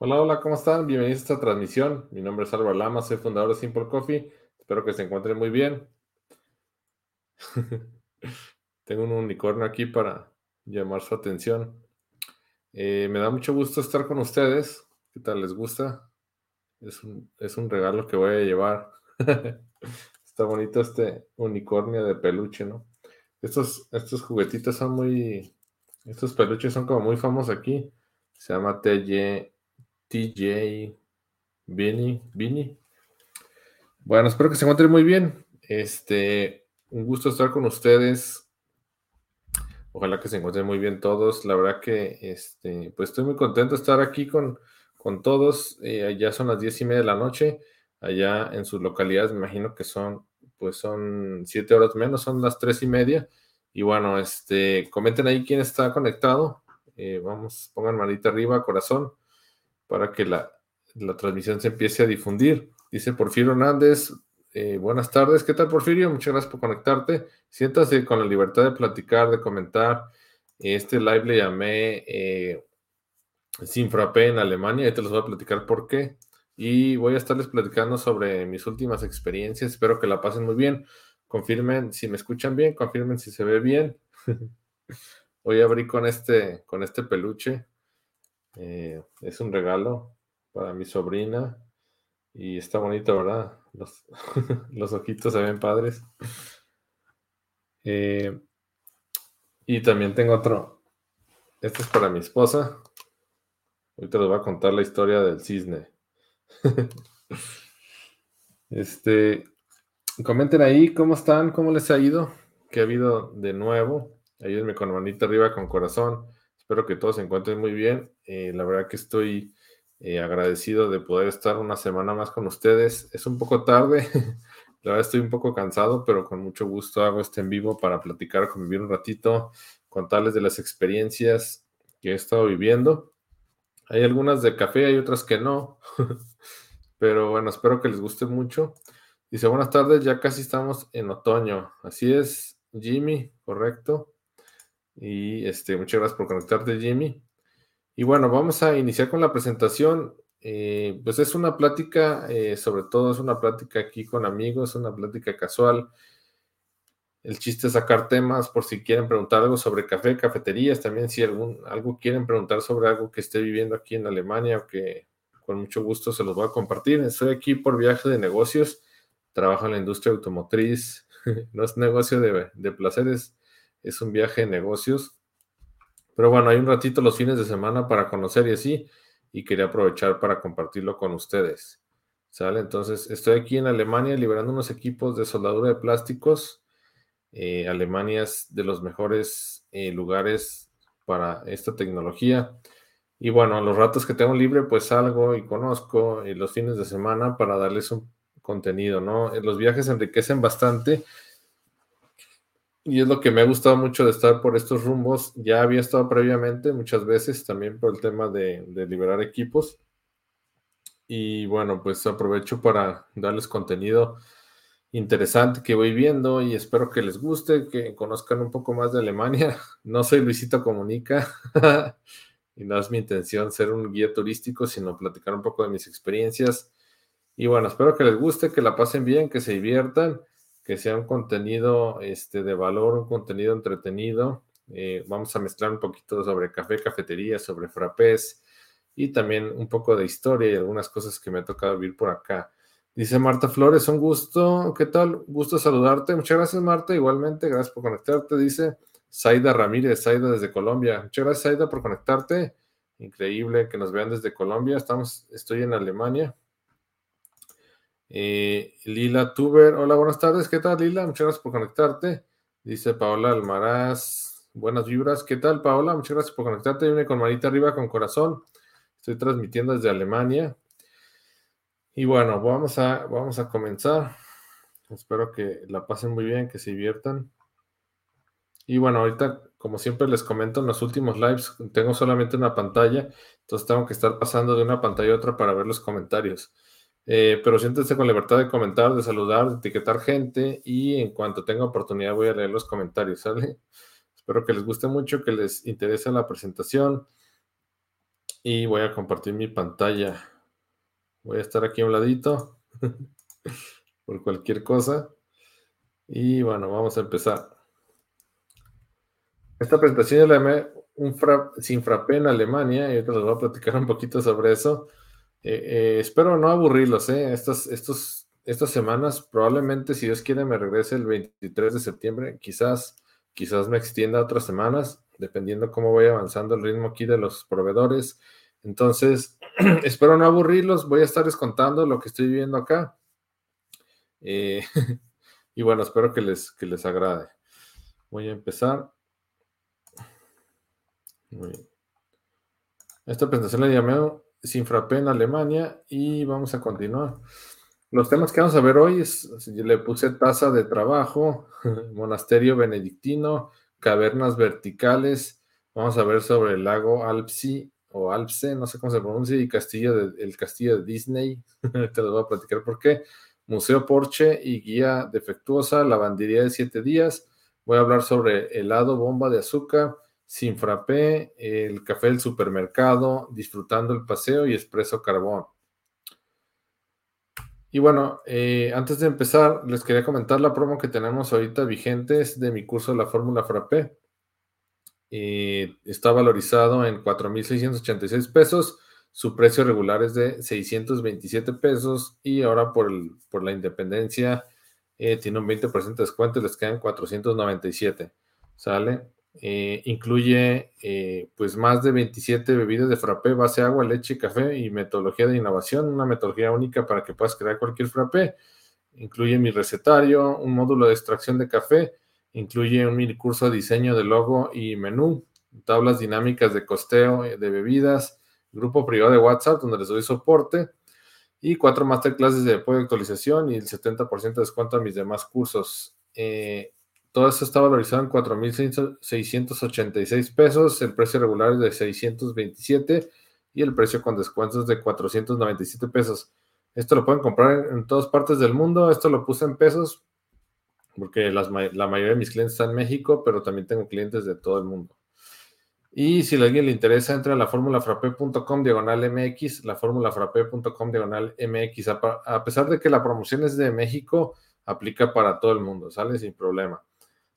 Hola, hola, ¿cómo están? Bienvenidos a esta transmisión. Mi nombre es Álvaro Lama, soy fundador de Simple Coffee. Espero que se encuentren muy bien. Tengo un unicornio aquí para llamar su atención. Eh, me da mucho gusto estar con ustedes. ¿Qué tal? ¿Les gusta? Es un, es un regalo que voy a llevar. Está bonito este unicornio de peluche, ¿no? Estos, estos juguetitos son muy... Estos peluches son como muy famosos aquí. Se llama TJ TJ Vinny, Vinny. Bueno, espero que se encuentren muy bien. Este, un gusto estar con ustedes. Ojalá que se encuentren muy bien todos. La verdad que este, pues estoy muy contento de estar aquí con, con todos. Eh, ya son las diez y media de la noche. Allá en sus localidades, me imagino que son, pues son siete horas menos, son las tres y media. Y bueno, este, comenten ahí quién está conectado. Eh, vamos, pongan manita arriba, corazón para que la, transmisión se empiece a difundir. Dice Porfirio Hernández, eh, buenas tardes, ¿qué tal Porfirio? Muchas gracias por conectarte. Siéntase con la libertad de platicar, de comentar. Este live le llamé eh, Sin en Alemania, y te los voy a platicar por qué. Y voy a estarles platicando sobre mis últimas experiencias. Espero que la pasen muy bien. Confirmen si me escuchan bien, confirmen si se ve bien. Hoy abrí con este, con este peluche. Eh, es un regalo para mi sobrina y está bonito, ¿verdad? Los, ojitos se ven padres. Eh, y también tengo otro. Este es para mi esposa. Ahorita les voy a contar la historia del cisne. este, comenten ahí cómo están, cómo les ha ido, qué ha habido de nuevo. Ayúdenme con manita arriba, con corazón. Espero que todos se encuentren muy bien. Eh, la verdad que estoy eh, agradecido de poder estar una semana más con ustedes. Es un poco tarde, la verdad estoy un poco cansado, pero con mucho gusto hago este en vivo para platicar, convivir un ratito, contarles de las experiencias que he estado viviendo. Hay algunas de café, hay otras que no, pero bueno, espero que les guste mucho. Dice, buenas tardes, ya casi estamos en otoño. Así es, Jimmy, correcto. Y este, muchas gracias por conectarte, Jimmy. Y bueno, vamos a iniciar con la presentación. Eh, pues es una plática, eh, sobre todo es una plática aquí con amigos, una plática casual. El chiste es sacar temas por si quieren preguntar algo sobre café, cafeterías, también si algún, algo quieren preguntar sobre algo que esté viviendo aquí en Alemania o que con mucho gusto se los voy a compartir. Estoy aquí por viaje de negocios, trabajo en la industria automotriz, no es negocio de, de placeres, es un viaje de negocios. Pero bueno, hay un ratito los fines de semana para conocer y así, y quería aprovechar para compartirlo con ustedes. ¿Sale? Entonces, estoy aquí en Alemania liberando unos equipos de soldadura de plásticos. Eh, Alemania es de los mejores eh, lugares para esta tecnología. Y bueno, los ratos que tengo libre, pues salgo y conozco y los fines de semana para darles un contenido, ¿no? Los viajes enriquecen bastante y es lo que me ha gustado mucho de estar por estos rumbos. Ya había estado previamente muchas veces también por el tema de, liberar equipos. Y bueno, pues aprovecho para darles contenido interesante que voy viendo y espero que les guste, que conozcan un poco más de Alemania. No soy Luisito Comunica y no es mi intención ser un guía turístico, sino platicar un poco de mis experiencias. Y bueno, espero que les guste, que la pasen bien, que se diviertan que sea un contenido este, de valor, un contenido entretenido. Eh, vamos a mezclar un poquito sobre café, cafetería, sobre frappés y también un poco de historia y algunas cosas que me ha tocado vivir por acá. Dice Marta Flores, un gusto. ¿Qué tal? Gusto saludarte. Muchas gracias, Marta. Igualmente, gracias por conectarte. Dice Zaida Ramírez, Zaida desde Colombia. Muchas gracias, Zaida, por conectarte. Increíble que nos vean desde Colombia. Estamos, estoy en Alemania. Eh, Lila Tuber, hola, buenas tardes, ¿qué tal Lila? Muchas gracias por conectarte. Dice Paola Almaraz, buenas vibras, ¿qué tal Paola? Muchas gracias por conectarte. Viene con manita arriba, con corazón. Estoy transmitiendo desde Alemania. Y bueno, vamos a, vamos a comenzar. Espero que la pasen muy bien, que se diviertan. Y bueno, ahorita, como siempre les comento, en los últimos lives tengo solamente una pantalla, entonces tengo que estar pasando de una pantalla a otra para ver los comentarios. Eh, pero siéntense con libertad de comentar, de saludar, de etiquetar gente y en cuanto tenga oportunidad voy a leer los comentarios, ¿sale? Espero que les guste mucho, que les interese la presentación. Y voy a compartir mi pantalla. Voy a estar aquí a un ladito por cualquier cosa. Y bueno, vamos a empezar. Esta presentación la llamé un sin frappé en Alemania y ahorita les voy a platicar un poquito sobre eso. Eh, eh, espero no aburrirlos, ¿eh? Estas, estas semanas, probablemente, si Dios quiere, me regrese el 23 de septiembre. Quizás, quizás me extienda otras semanas, dependiendo cómo vaya avanzando el ritmo aquí de los proveedores. Entonces, espero no aburrirlos. Voy a estar contando lo que estoy viendo acá. Eh, y bueno, espero que les, que les agrade. Voy a empezar. Esta presentación la llamé Sin Frappé en Alemania y vamos a continuar. Los temas que vamos a ver hoy es, le puse tasa de trabajo, monasterio benedictino, cavernas verticales, vamos a ver sobre el lago Alpsi o Alpse, no sé cómo se pronuncia, y castillo de, el castillo de Disney, te lo voy a platicar por qué, Museo Porsche y guía defectuosa, lavandería de siete días, voy a hablar sobre helado bomba de azúcar, sin frappé, el café del supermercado, disfrutando el paseo y expreso carbón. Y bueno, eh, antes de empezar, les quería comentar la promo que tenemos ahorita vigente es de mi curso de la Fórmula Frappé. Eh, está valorizado en 4.686 pesos. Su precio regular es de 627 pesos y ahora por, el, por la independencia eh, tiene un 20% de descuento y les quedan 497. ¿Sale? Eh, incluye eh, pues más de 27 bebidas de frappé, base agua, leche, café y metodología de innovación, una metodología única para que puedas crear cualquier frappé. Incluye mi recetario, un módulo de extracción de café, incluye un mini curso de diseño de logo y menú, tablas dinámicas de costeo de bebidas, grupo privado de WhatsApp donde les doy soporte y cuatro masterclasses de apoyo de actualización y el 70% de descuento a mis demás cursos. Eh, todo esto está valorizado en 4.686 pesos, el precio regular es de 627 y el precio con descuentos de 497 pesos. Esto lo pueden comprar en, todas partes del mundo, esto lo puse en pesos porque la mayoría de mis clientes están en México, pero también tengo clientes de todo el mundo. Y si a alguien le interesa, entra a la formulafrape.com diagonal MX, la formulafrape.com diagonal MX. A pesar de que la promoción es de México, aplica para todo el mundo, sale sin problema.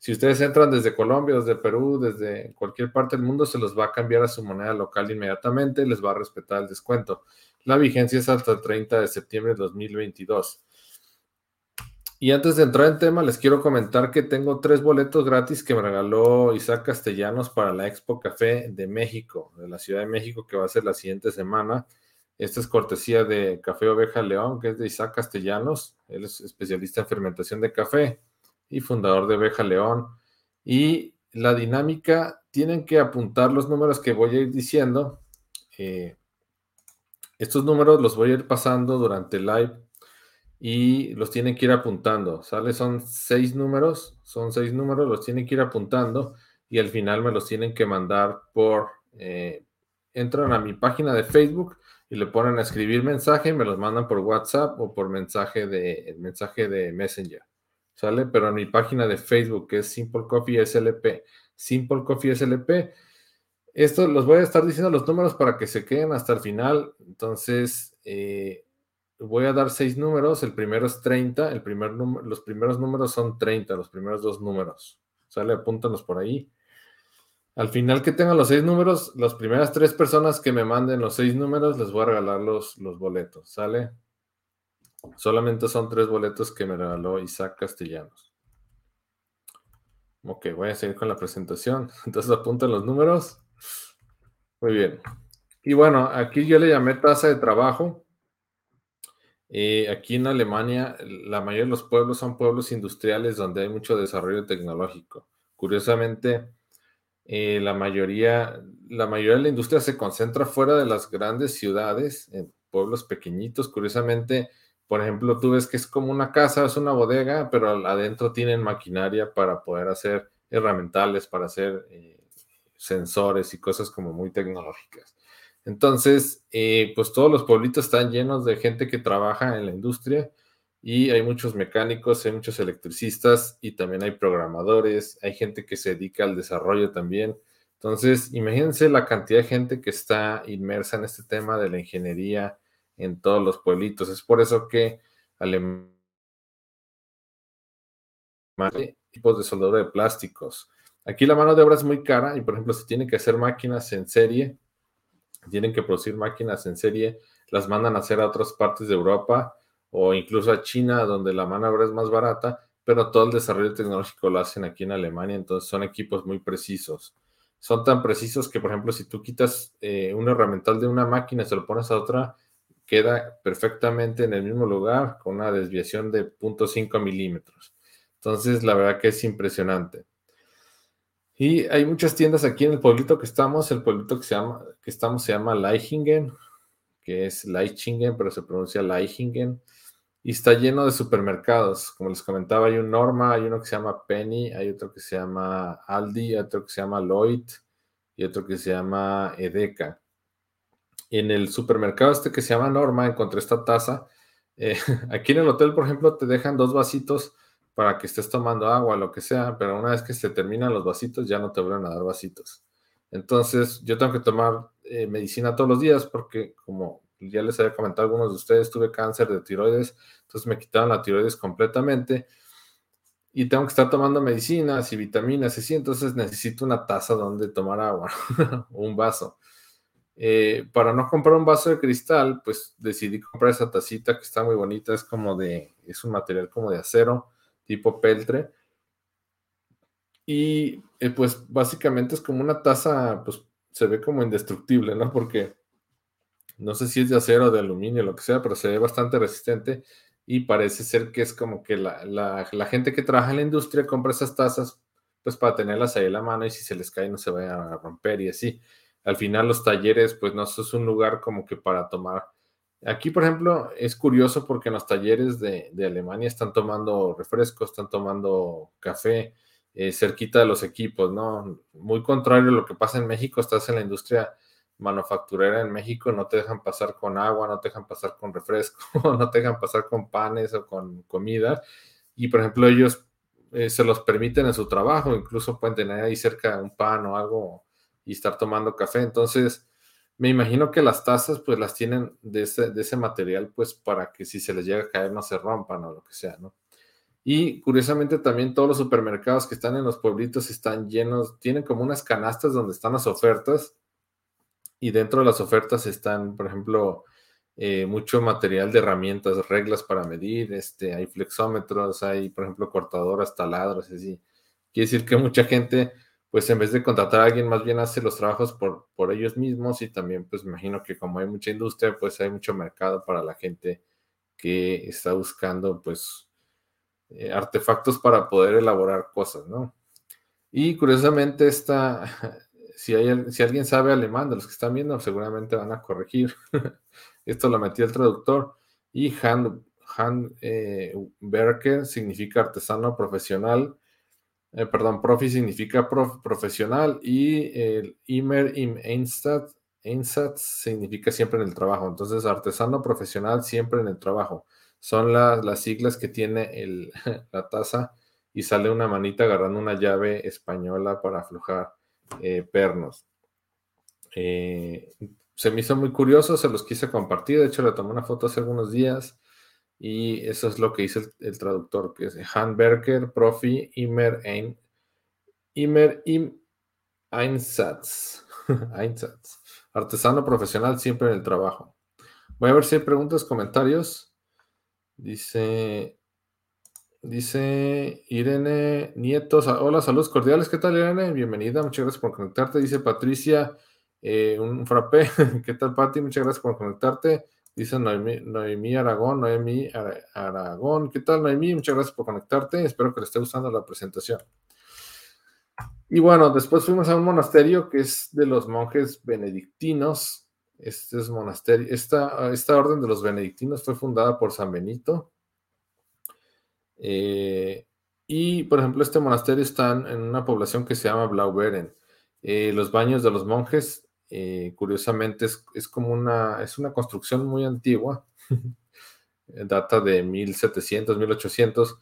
Si ustedes entran desde Colombia, desde Perú, desde cualquier parte del mundo, se los va a cambiar a su moneda local inmediatamente, les va a respetar el descuento. La vigencia es hasta el 30 de septiembre de 2022. Y antes de entrar en tema, les quiero comentar que tengo tres boletos gratis que me regaló Isaac Castellanos para la Expo Café de México, de la Ciudad de México, que va a ser la siguiente semana. Esta es cortesía de Café Oveja León, que es de Isaac Castellanos. Él es especialista en fermentación de café y fundador de Beja León. Y la dinámica, tienen que apuntar los números que voy a ir diciendo. Eh, estos números los voy a ir pasando durante el live y los tienen que ir apuntando, ¿sale? Son seis números, son seis números, los tienen que ir apuntando y al final me los tienen que mandar por, eh, entran a mi página de Facebook y le ponen a escribir mensaje y me los mandan por WhatsApp o por mensaje de, mensaje de Messenger. ¿Sale? Pero en mi página de Facebook, que es Simple Coffee SLP, Simple Coffee SLP, esto los voy a estar diciendo los números para que se queden hasta el final. Entonces, eh, voy a dar seis números. El primero es 30. El primer los primeros números son 30, los primeros dos números. ¿Sale? Apúntanos por ahí. Al final que tengan los seis números, las primeras tres personas que me manden los seis números, les voy a regalar los, los boletos. ¿Sale? Solamente son tres boletos que me regaló Isaac Castellanos. Ok, voy a seguir con la presentación. Entonces apunten los números. Muy bien. Y bueno, aquí yo le llamé tasa de trabajo. Eh, aquí en Alemania, la mayoría de los pueblos son pueblos industriales donde hay mucho desarrollo tecnológico. Curiosamente, eh, la, mayoría, la mayoría de la industria se concentra fuera de las grandes ciudades, en pueblos pequeñitos. Curiosamente, por ejemplo, tú ves que es como una casa, es una bodega, pero adentro tienen maquinaria para poder hacer herramientales, para hacer eh, sensores y cosas como muy tecnológicas. Entonces, eh, pues todos los pueblitos están llenos de gente que trabaja en la industria y hay muchos mecánicos, hay muchos electricistas y también hay programadores, hay gente que se dedica al desarrollo también. Entonces, imagínense la cantidad de gente que está inmersa en este tema de la ingeniería en todos los pueblitos. Es por eso que Alemania tipos de soldadura de plásticos. Aquí la mano de obra es muy cara y, por ejemplo, si tienen que hacer máquinas en serie, tienen que producir máquinas en serie, las mandan a hacer a otras partes de Europa o incluso a China, donde la mano de obra es más barata, pero todo el desarrollo tecnológico lo hacen aquí en Alemania, entonces son equipos muy precisos son tan precisos que, por ejemplo, si tú quitas eh, un herramental de una máquina y se lo pones a otra, queda perfectamente en el mismo lugar con una desviación de 0.5 milímetros. Entonces, la verdad que es impresionante. Y hay muchas tiendas aquí en el pueblito que estamos. El pueblito que, se llama, que estamos se llama Leichingen, que es Leichingen, pero se pronuncia Leichingen y está lleno de supermercados. Como les comentaba, hay un Norma, hay uno que se llama Penny, hay otro que se llama Aldi, otro que se llama Lloyd y otro que se llama Edeka. En el supermercado este que se llama Norma encontré esta taza. Eh, aquí en el hotel, por ejemplo, te dejan dos vasitos para que estés tomando agua, lo que sea, pero una vez que se terminan los vasitos ya no te vuelven a dar vasitos. Entonces, yo tengo que tomar eh, medicina todos los días porque como ya les había comentado a algunos de ustedes, tuve cáncer de tiroides, entonces me quitaron la tiroides completamente y tengo que estar tomando medicinas y vitaminas y sí, entonces necesito una taza donde tomar agua un vaso. Eh, para no comprar un vaso de cristal, pues decidí comprar esa tacita que está muy bonita, es como de, es un material como de acero, tipo peltre. Y eh, pues básicamente es como una taza, pues se ve como indestructible, ¿no? Porque no sé si es de acero, de aluminio, lo que sea, pero se ve bastante resistente y parece ser que es como que la, gente que trabaja en la industria compra esas tazas pues para tenerlas ahí en la mano y si se les cae no se vayan a romper y así. Al final los talleres pues no es un lugar como que para tomar. Aquí por ejemplo es curioso porque en los talleres de, Alemania están tomando refrescos, están tomando café eh, cerquita de los equipos, ¿no? Muy contrario a lo que pasa en México, estás en la industria manufacturera en México no te dejan pasar con agua, no te dejan pasar con refresco, no te dejan pasar con panes o con comida. Y por ejemplo, ellos eh, se los permiten en su trabajo, incluso pueden tener ahí cerca un pan o algo y estar tomando café. Entonces, me imagino que las tazas pues las tienen de ese, de ese material pues para que si se les llega a caer no se rompan o lo que sea, ¿no? Y curiosamente también todos los supermercados que están en los pueblitos están llenos, tienen como unas canastas donde están las ofertas y dentro de las ofertas están, por ejemplo, eh, mucho material de herramientas, reglas para medir, este, hay flexómetros, hay, por ejemplo, cortadoras, taladros, así. Quiere decir que mucha gente, pues en vez de contratar a alguien, más bien hace los trabajos por, por ellos mismos y también, pues imagino que como hay mucha industria, pues hay mucho mercado para la gente que está buscando, pues, eh, artefactos para poder elaborar cosas, ¿no? Y curiosamente esta, si, alguien sabe alemán de los que están viendo, seguramente van a corregir. Esto lo metí el traductor. Y Hand, hand eh, significa artesano profesional. Eh, perdón, profi significa profesional. Y el Immer im Einsatz, significa siempre en el trabajo. Entonces, artesano profesional siempre en el trabajo. Son las siglas que tiene el, la taza y sale una manita agarrando una llave española para aflojar eh, pernos. Eh, se me hizo muy curioso, se los quise compartir, de hecho le tomé una foto hace algunos días y eso es lo que hizo el, traductor, que es Handwerker, Profi, Immer, Ein, Immer im Einsatz. Artesano profesional siempre en el trabajo. Voy a ver si hay preguntas, comentarios. Dice, Dice Irene Nietos, hola, saludos cordiales, ¿qué tal Irene? Bienvenida, muchas gracias por conectarte. Dice Patricia, eh, un frappé, ¿qué tal Pati? Muchas gracias por conectarte. Dice Noemí, Aragón, Noemí Aragón, ¿qué tal Noemí? Muchas gracias por conectarte, espero que le esté gustando la presentación. Y bueno, después fuimos a un monasterio que es de los monjes benedictinos. Este es monasterio, esta, esta orden de los benedictinos fue fundada por San Benito eh, y, por ejemplo, este monasterio está en una población que se llama Blauberen. Eh, los baños de los monjes, eh, curiosamente, es, como una, es una construcción muy antigua, data de 1700, 1800,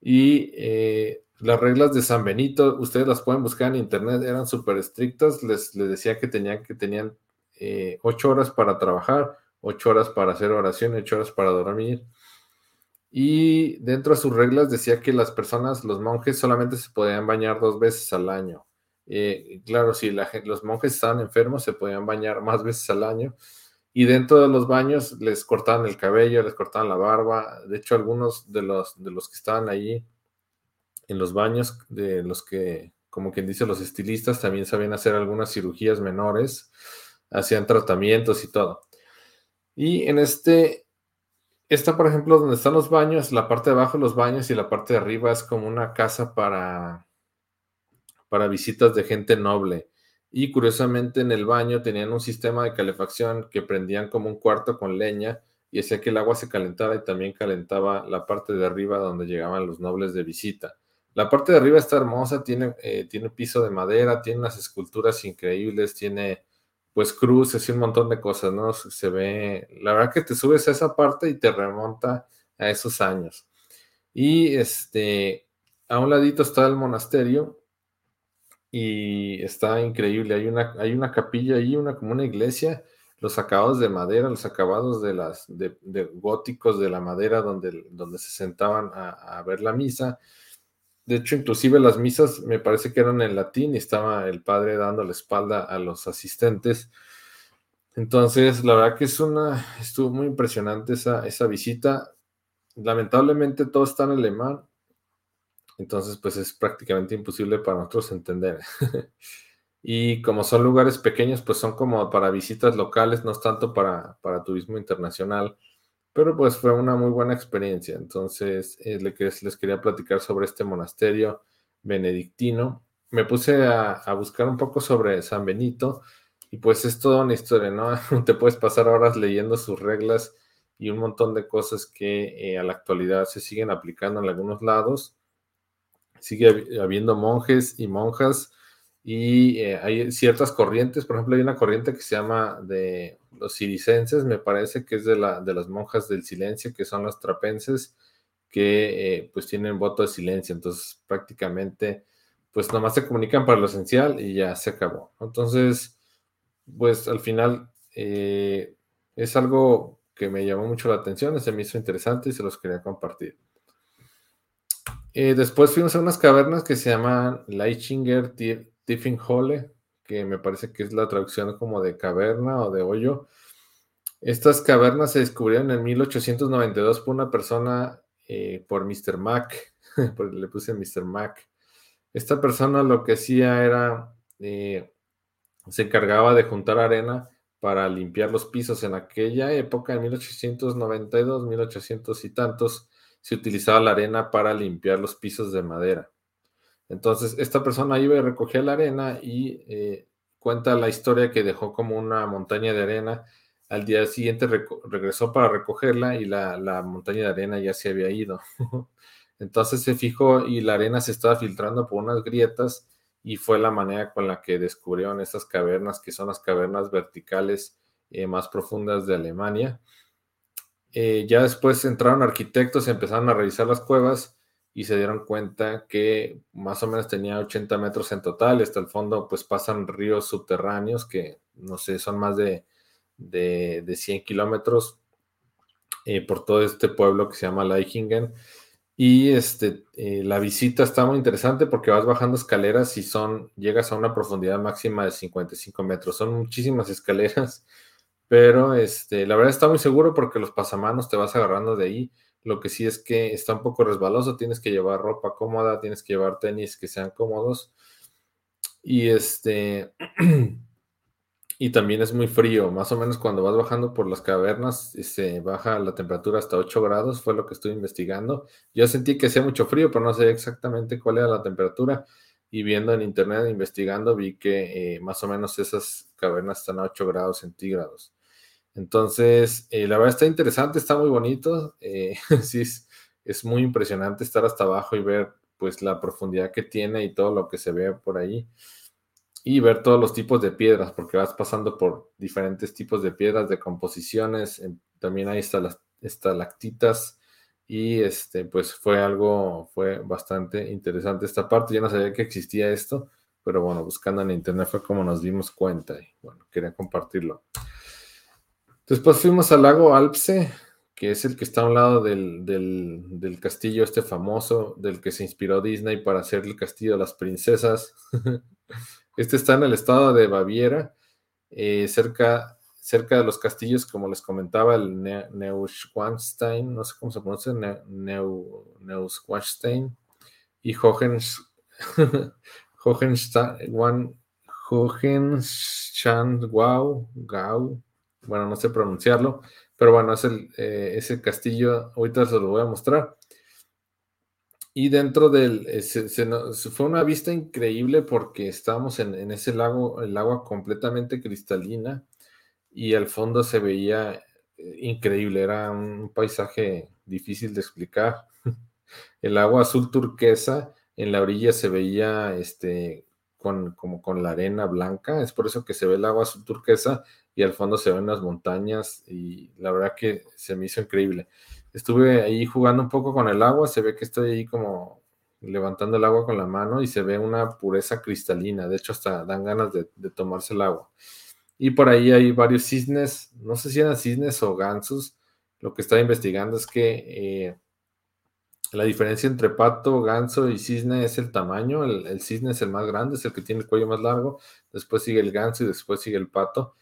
y las reglas de San Benito, ustedes las pueden buscar en internet, eran súper estrictas. Les, les, decía que tenían, que tenían eh, ocho horas para trabajar, ocho horas para hacer oración, ocho horas para dormir. Y dentro de sus reglas decía que las personas, los monjes, solamente se podían bañar dos veces al año. Eh, claro, si los monjes estaban enfermos, se podían bañar más veces al año. Y dentro de los baños les cortaban el cabello, les cortaban la barba. De hecho, algunos de los, de que estaban allí en los baños, de los que, como quien dice, los estilistas también sabían hacer algunas cirugías menores, hacían tratamientos y todo. Y en este, esta, por ejemplo, donde están los baños, la parte de abajo los baños y la parte de arriba es como una casa para, para visitas de gente noble. Y curiosamente en el baño tenían un sistema de calefacción que prendían como un cuarto con leña y hacía que el agua se calentara y también calentaba la parte de arriba donde llegaban los nobles de visita. La parte de arriba está hermosa, tiene, eh, tiene piso de madera, tiene unas esculturas increíbles, tiene pues cruces y un montón de cosas, ¿no? Se ve, la verdad que te subes a esa parte y te remonta a esos años. Y este, a un ladito está el monasterio y está increíble. Hay una, hay una capilla ahí, una como una iglesia, los acabados de madera, los acabados de las de, góticos de la madera donde, donde se sentaban a, ver la misa de hecho, inclusive las misas me parece que eran en latín y estaba el padre dando la espalda a los asistentes. Entonces, la verdad que es una, estuvo muy impresionante esa, esa visita. Lamentablemente todo está en alemán, entonces pues es prácticamente imposible para nosotros entender. y como son lugares pequeños, pues son como para visitas locales, no es tanto para, para turismo internacional. Pero pues fue una muy buena experiencia. Entonces eh, les, quería platicar sobre este monasterio benedictino. Me puse a, buscar un poco sobre San Benito y pues es toda una historia, ¿no? Te puedes pasar horas leyendo sus reglas y un montón de cosas que eh, a la actualidad se siguen aplicando en algunos lados. Sigue habiendo monjes y monjas y eh, hay ciertas corrientes, por ejemplo, hay una corriente que se llama de los siricenses, me parece que es de, la, de las monjas del silencio, que son los trapenses, que eh, pues tienen voto de silencio, entonces prácticamente pues nomás se comunican para lo esencial y ya se acabó. Entonces, pues al final eh, es algo que me llamó mucho la atención, se me hizo interesante y se los quería compartir. Después fuimos a unas cavernas que se llaman Leichinger Tiffin Hole, que me parece que es la traducción como de caverna o de hoyo. Estas cavernas se descubrieron en 1892 por una persona, eh, por Mr. Mac, le puse Mr. Mac. Esta persona lo que hacía era, eh, se encargaba de juntar arena para limpiar los pisos. En aquella época, en 1892, 1800 y tantos, se utilizaba la arena para limpiar los pisos de madera. Entonces, esta persona iba y recogía la arena y eh, cuenta la historia que dejó como una montaña de arena. Al día siguiente regresó para recogerla y la, la, montaña de arena ya se había ido. Entonces se fijó y la arena se estaba filtrando por unas grietas y fue la manera con la que descubrieron estas cavernas, que son las cavernas verticales eh, más profundas de Alemania. Eh, ya después entraron arquitectos y empezaron a revisar las cuevas y se dieron cuenta que más o menos tenía 80 metros en total. Hasta el fondo pues pasan ríos subterráneos que no sé, son más de, de, 100 kilómetros eh, por todo este pueblo que se llama Leichingen. Y este, eh, la visita está muy interesante porque vas bajando escaleras y son, llegas a una profundidad máxima de 55 metros. Son muchísimas escaleras, pero este, la verdad está muy seguro porque los pasamanos te vas agarrando de ahí lo que sí es que está un poco resbaloso, tienes que llevar ropa cómoda, tienes que llevar tenis que sean cómodos. Y este y también es muy frío, más o menos cuando vas bajando por las cavernas se baja la temperatura hasta 8 grados, fue lo que estuve investigando. Yo sentí que hacía mucho frío, pero no sé exactamente cuál era la temperatura. Y viendo en internet, investigando, vi que eh, más o menos esas cavernas están a 8 grados centígrados. Entonces, eh, la verdad está interesante, está muy bonito. Eh, sí, es, muy impresionante estar hasta abajo y ver pues la profundidad que tiene y todo lo que se ve por ahí. Y ver todos los tipos de piedras, porque vas pasando por diferentes tipos de piedras, de composiciones. También hay estalactitas, y este, pues fue algo, fue bastante interesante esta parte. Yo no sabía que existía esto, pero bueno, buscando en internet fue como nos dimos cuenta y bueno, quería compartirlo. Después fuimos al lago Alpse, que es el que está a un lado del, del, castillo este famoso, del que se inspiró Disney para hacer el castillo de las princesas. este está en el estado de Baviera, eh, cerca cerca de los castillos, como les comentaba, el Neuschwanstein, no sé cómo se pronuncia, Neuschwanstein y Hohenstein, Hohenschandwau, Gau, bueno, no sé pronunciarlo, pero bueno, es el, eh, ese castillo, ahorita se lo voy a mostrar. Y dentro del, eh, fue una vista increíble porque estábamos en, en, ese lago, el agua completamente cristalina y al fondo se veía eh, increíble, era un paisaje difícil de explicar. El agua azul turquesa en la orilla se veía este, con, como con la arena blanca, es por eso que se ve el agua azul turquesa y al fondo se ven las montañas y la verdad que se me hizo increíble. Estuve ahí jugando un poco con el agua, se ve que estoy ahí como levantando el agua con la mano y se ve una pureza cristalina, de hecho hasta dan ganas de, tomarse el agua. Y por ahí hay varios cisnes, no sé si eran cisnes o gansos. Lo que estaba investigando es que eh, la diferencia entre pato, ganso y cisne es el tamaño. El, cisne es el más grande, es el que tiene el cuello más largo. Después sigue el ganso y después sigue el pato.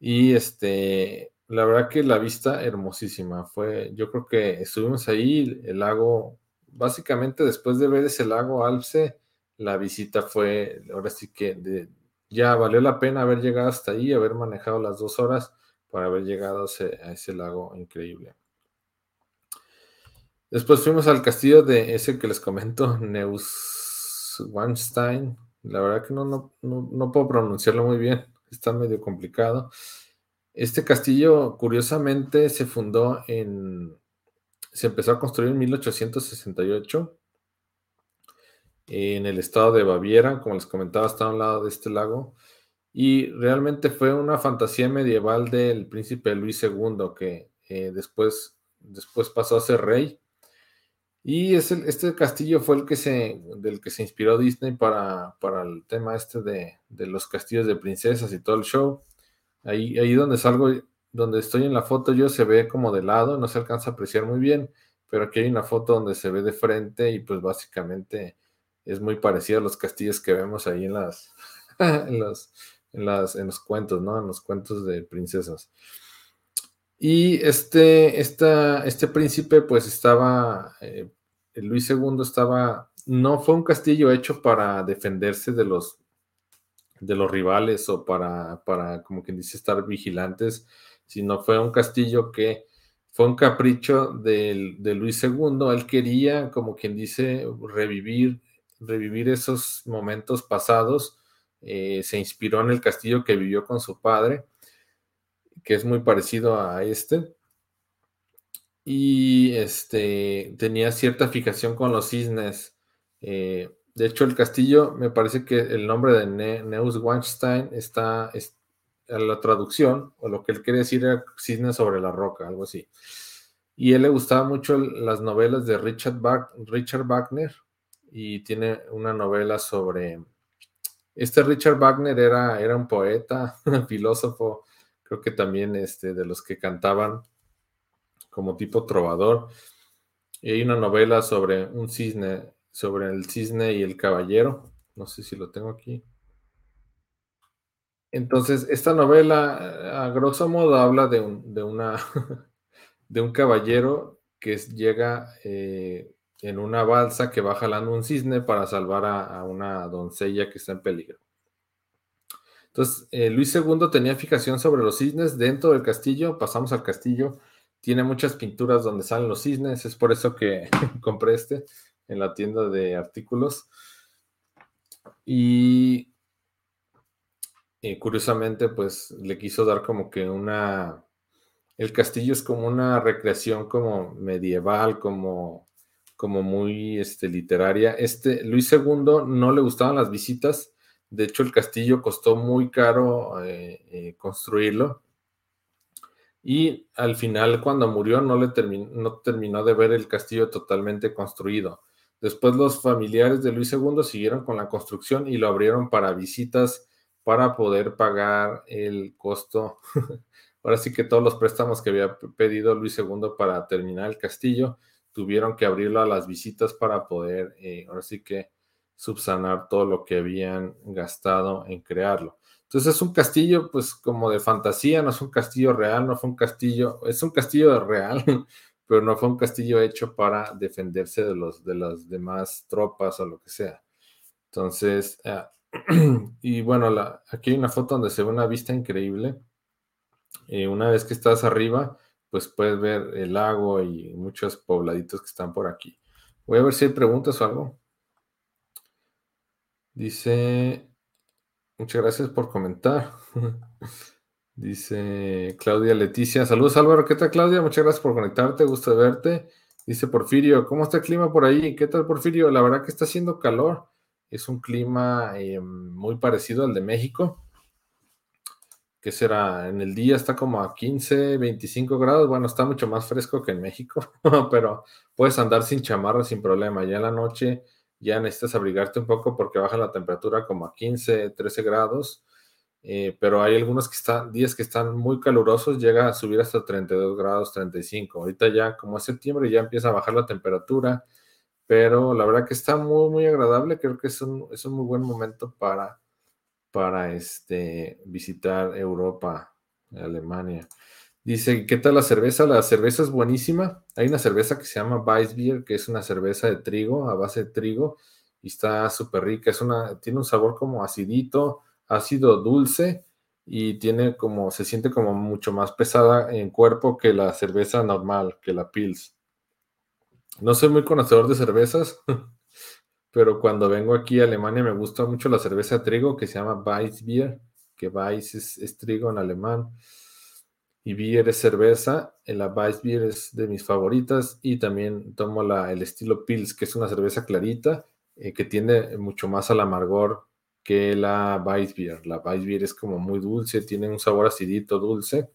Y este, la verdad que la vista hermosísima. Fue, yo creo que estuvimos ahí, el lago, básicamente después de ver ese lago Alce, la visita fue, ahora sí que de, ya valió la pena haber llegado hasta ahí, haber manejado las dos horas para haber llegado a ese, lago increíble. Después fuimos al castillo de ese que les comento, Neuschwanstein. La verdad que no, no, no, puedo pronunciarlo muy bien, está medio complicado. Este castillo, curiosamente, se fundó en. Se empezó a construir en 1868 en el estado de Baviera, como les comentaba, está a un lado de este lago. Y realmente fue una fantasía medieval del príncipe Luis II, que eh, después, después pasó a ser rey. Y este castillo fue el que se, del que se inspiró Disney para, para el tema este de, de, los castillos de princesas y todo el show. Ahí, ahí donde salgo, donde estoy en la foto, yo se ve como de lado, no se alcanza a apreciar muy bien, pero aquí hay una foto donde se ve de frente y pues básicamente es muy parecido a los castillos que vemos ahí en las, en los, las, en los cuentos, ¿no? En los cuentos de princesas. Y este, este príncipe, pues estaba, eh, Luis II estaba, no fue un castillo hecho para defenderse de los, de los rivales o para, para, como quien dice, estar vigilantes, sino fue un castillo que fue un capricho de, de Luis II. Él quería, como quien dice, revivir revivir esos momentos pasados. Eh, se inspiró en el castillo que vivió con su padre, que es muy parecido a este. Y este tenía cierta fijación con los cisnes. Eh, de hecho, el castillo, me parece que el nombre de ne Neuschwanstein está, en la traducción, o lo que él quiere decir era cisne sobre la roca, algo así. Y él le gustaba mucho las novelas de Richard, Richard Wagner, y tiene una novela sobre... Este Richard Wagner era, era un poeta, filósofo, creo que también este, de los que cantaban como tipo trovador. Y hay una novela sobre un cisne, sobre el cisne y el caballero. No sé si lo tengo aquí. Entonces, esta novela, a grosso modo, habla de un, de una, de un caballero que llega eh, en una balsa que va jalando un cisne para salvar a, una doncella que está en peligro. Entonces, eh, Luis II tenía fijación sobre los cisnes dentro del castillo. Pasamos al castillo. Tiene muchas pinturas donde salen los cisnes. Es por eso que compré este en la tienda de artículos. Y eh, curiosamente, pues le quiso dar como que una... El castillo es como una recreación como medieval, como como muy este, literaria. Este, Luis II no le gustaban las visitas, de hecho el castillo costó muy caro eh, eh, construirlo y al final cuando murió no, le no terminó de ver el castillo totalmente construido. Después los familiares de Luis II siguieron con la construcción y lo abrieron para visitas para poder pagar el costo. Ahora sí que todos los préstamos que había pedido Luis II para terminar el castillo tuvieron que abrirlo a las visitas para poder, eh, ahora sí que subsanar todo lo que habían gastado en crearlo. Entonces es un castillo pues como de fantasía, no es un castillo real, no fue un castillo, es un castillo real, pero no fue un castillo hecho para defenderse de, los, de las demás tropas o lo que sea. Entonces, ah, y bueno, aquí hay una foto donde se ve una vista increíble. Eh, una vez que estás arriba, pues puedes ver el lago y muchos pobladitos que están por aquí. Voy a ver si hay preguntas o algo. Dice, muchas gracias por comentar. Dice Claudia Leticia, saludos Álvaro, ¿qué tal Claudia? Muchas gracias por conectarte, gusto de verte. Dice Porfirio, ¿cómo está el clima por ahí? ¿Qué tal Porfirio? La verdad que está haciendo calor, es un clima eh, muy parecido al de México. ¿Qué será? En el día está como a 15, 25 grados, bueno, está mucho más fresco que en México, pero puedes andar sin chamarra sin problema. Ya en la noche ya necesitas abrigarte un poco porque baja la temperatura como a 15, 13 grados eh, pero hay algunos que están, días que están muy calurosos, llega a subir hasta 32 grados, 35. Ahorita ya, como es septiembre, ya empieza a bajar la temperatura, pero la verdad que está muy, muy agradable. Creo que es un, es un muy buen momento para, para este, visitar Europa, Alemania. Dice, ¿qué tal la cerveza? La cerveza es buenísima. Hay una cerveza que se llama Weissbier, que es una cerveza de trigo, a base de trigo, y está súper rica. Es una, tiene un sabor como acidito, ácido dulce y tiene como, se siente como mucho más pesada en cuerpo que la cerveza normal, que la Pils. No soy muy conocedor de cervezas, pero cuando vengo aquí a Alemania me gusta mucho la cerveza de trigo que se llama Weissbier, que Weiss es, trigo en alemán y Bier es cerveza. La Weissbier es de mis favoritas y también tomo la, el estilo Pils, que es una cerveza clarita eh, que tiene mucho más al amargor que la Weissbier. La Weissbier es como muy dulce, tiene un sabor acidito, dulce.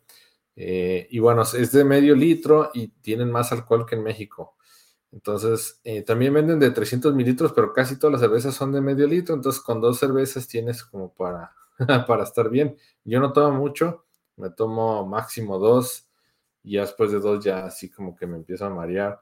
Eh, y bueno, es de medio litro y tienen más alcohol que en México. Entonces, eh, también venden de 300 mililitros, pero casi todas las cervezas son de medio litro. Entonces, con dos cervezas tienes como para, para estar bien. Yo no tomo mucho, me tomo máximo dos y después de dos ya así como que me empiezo a marear.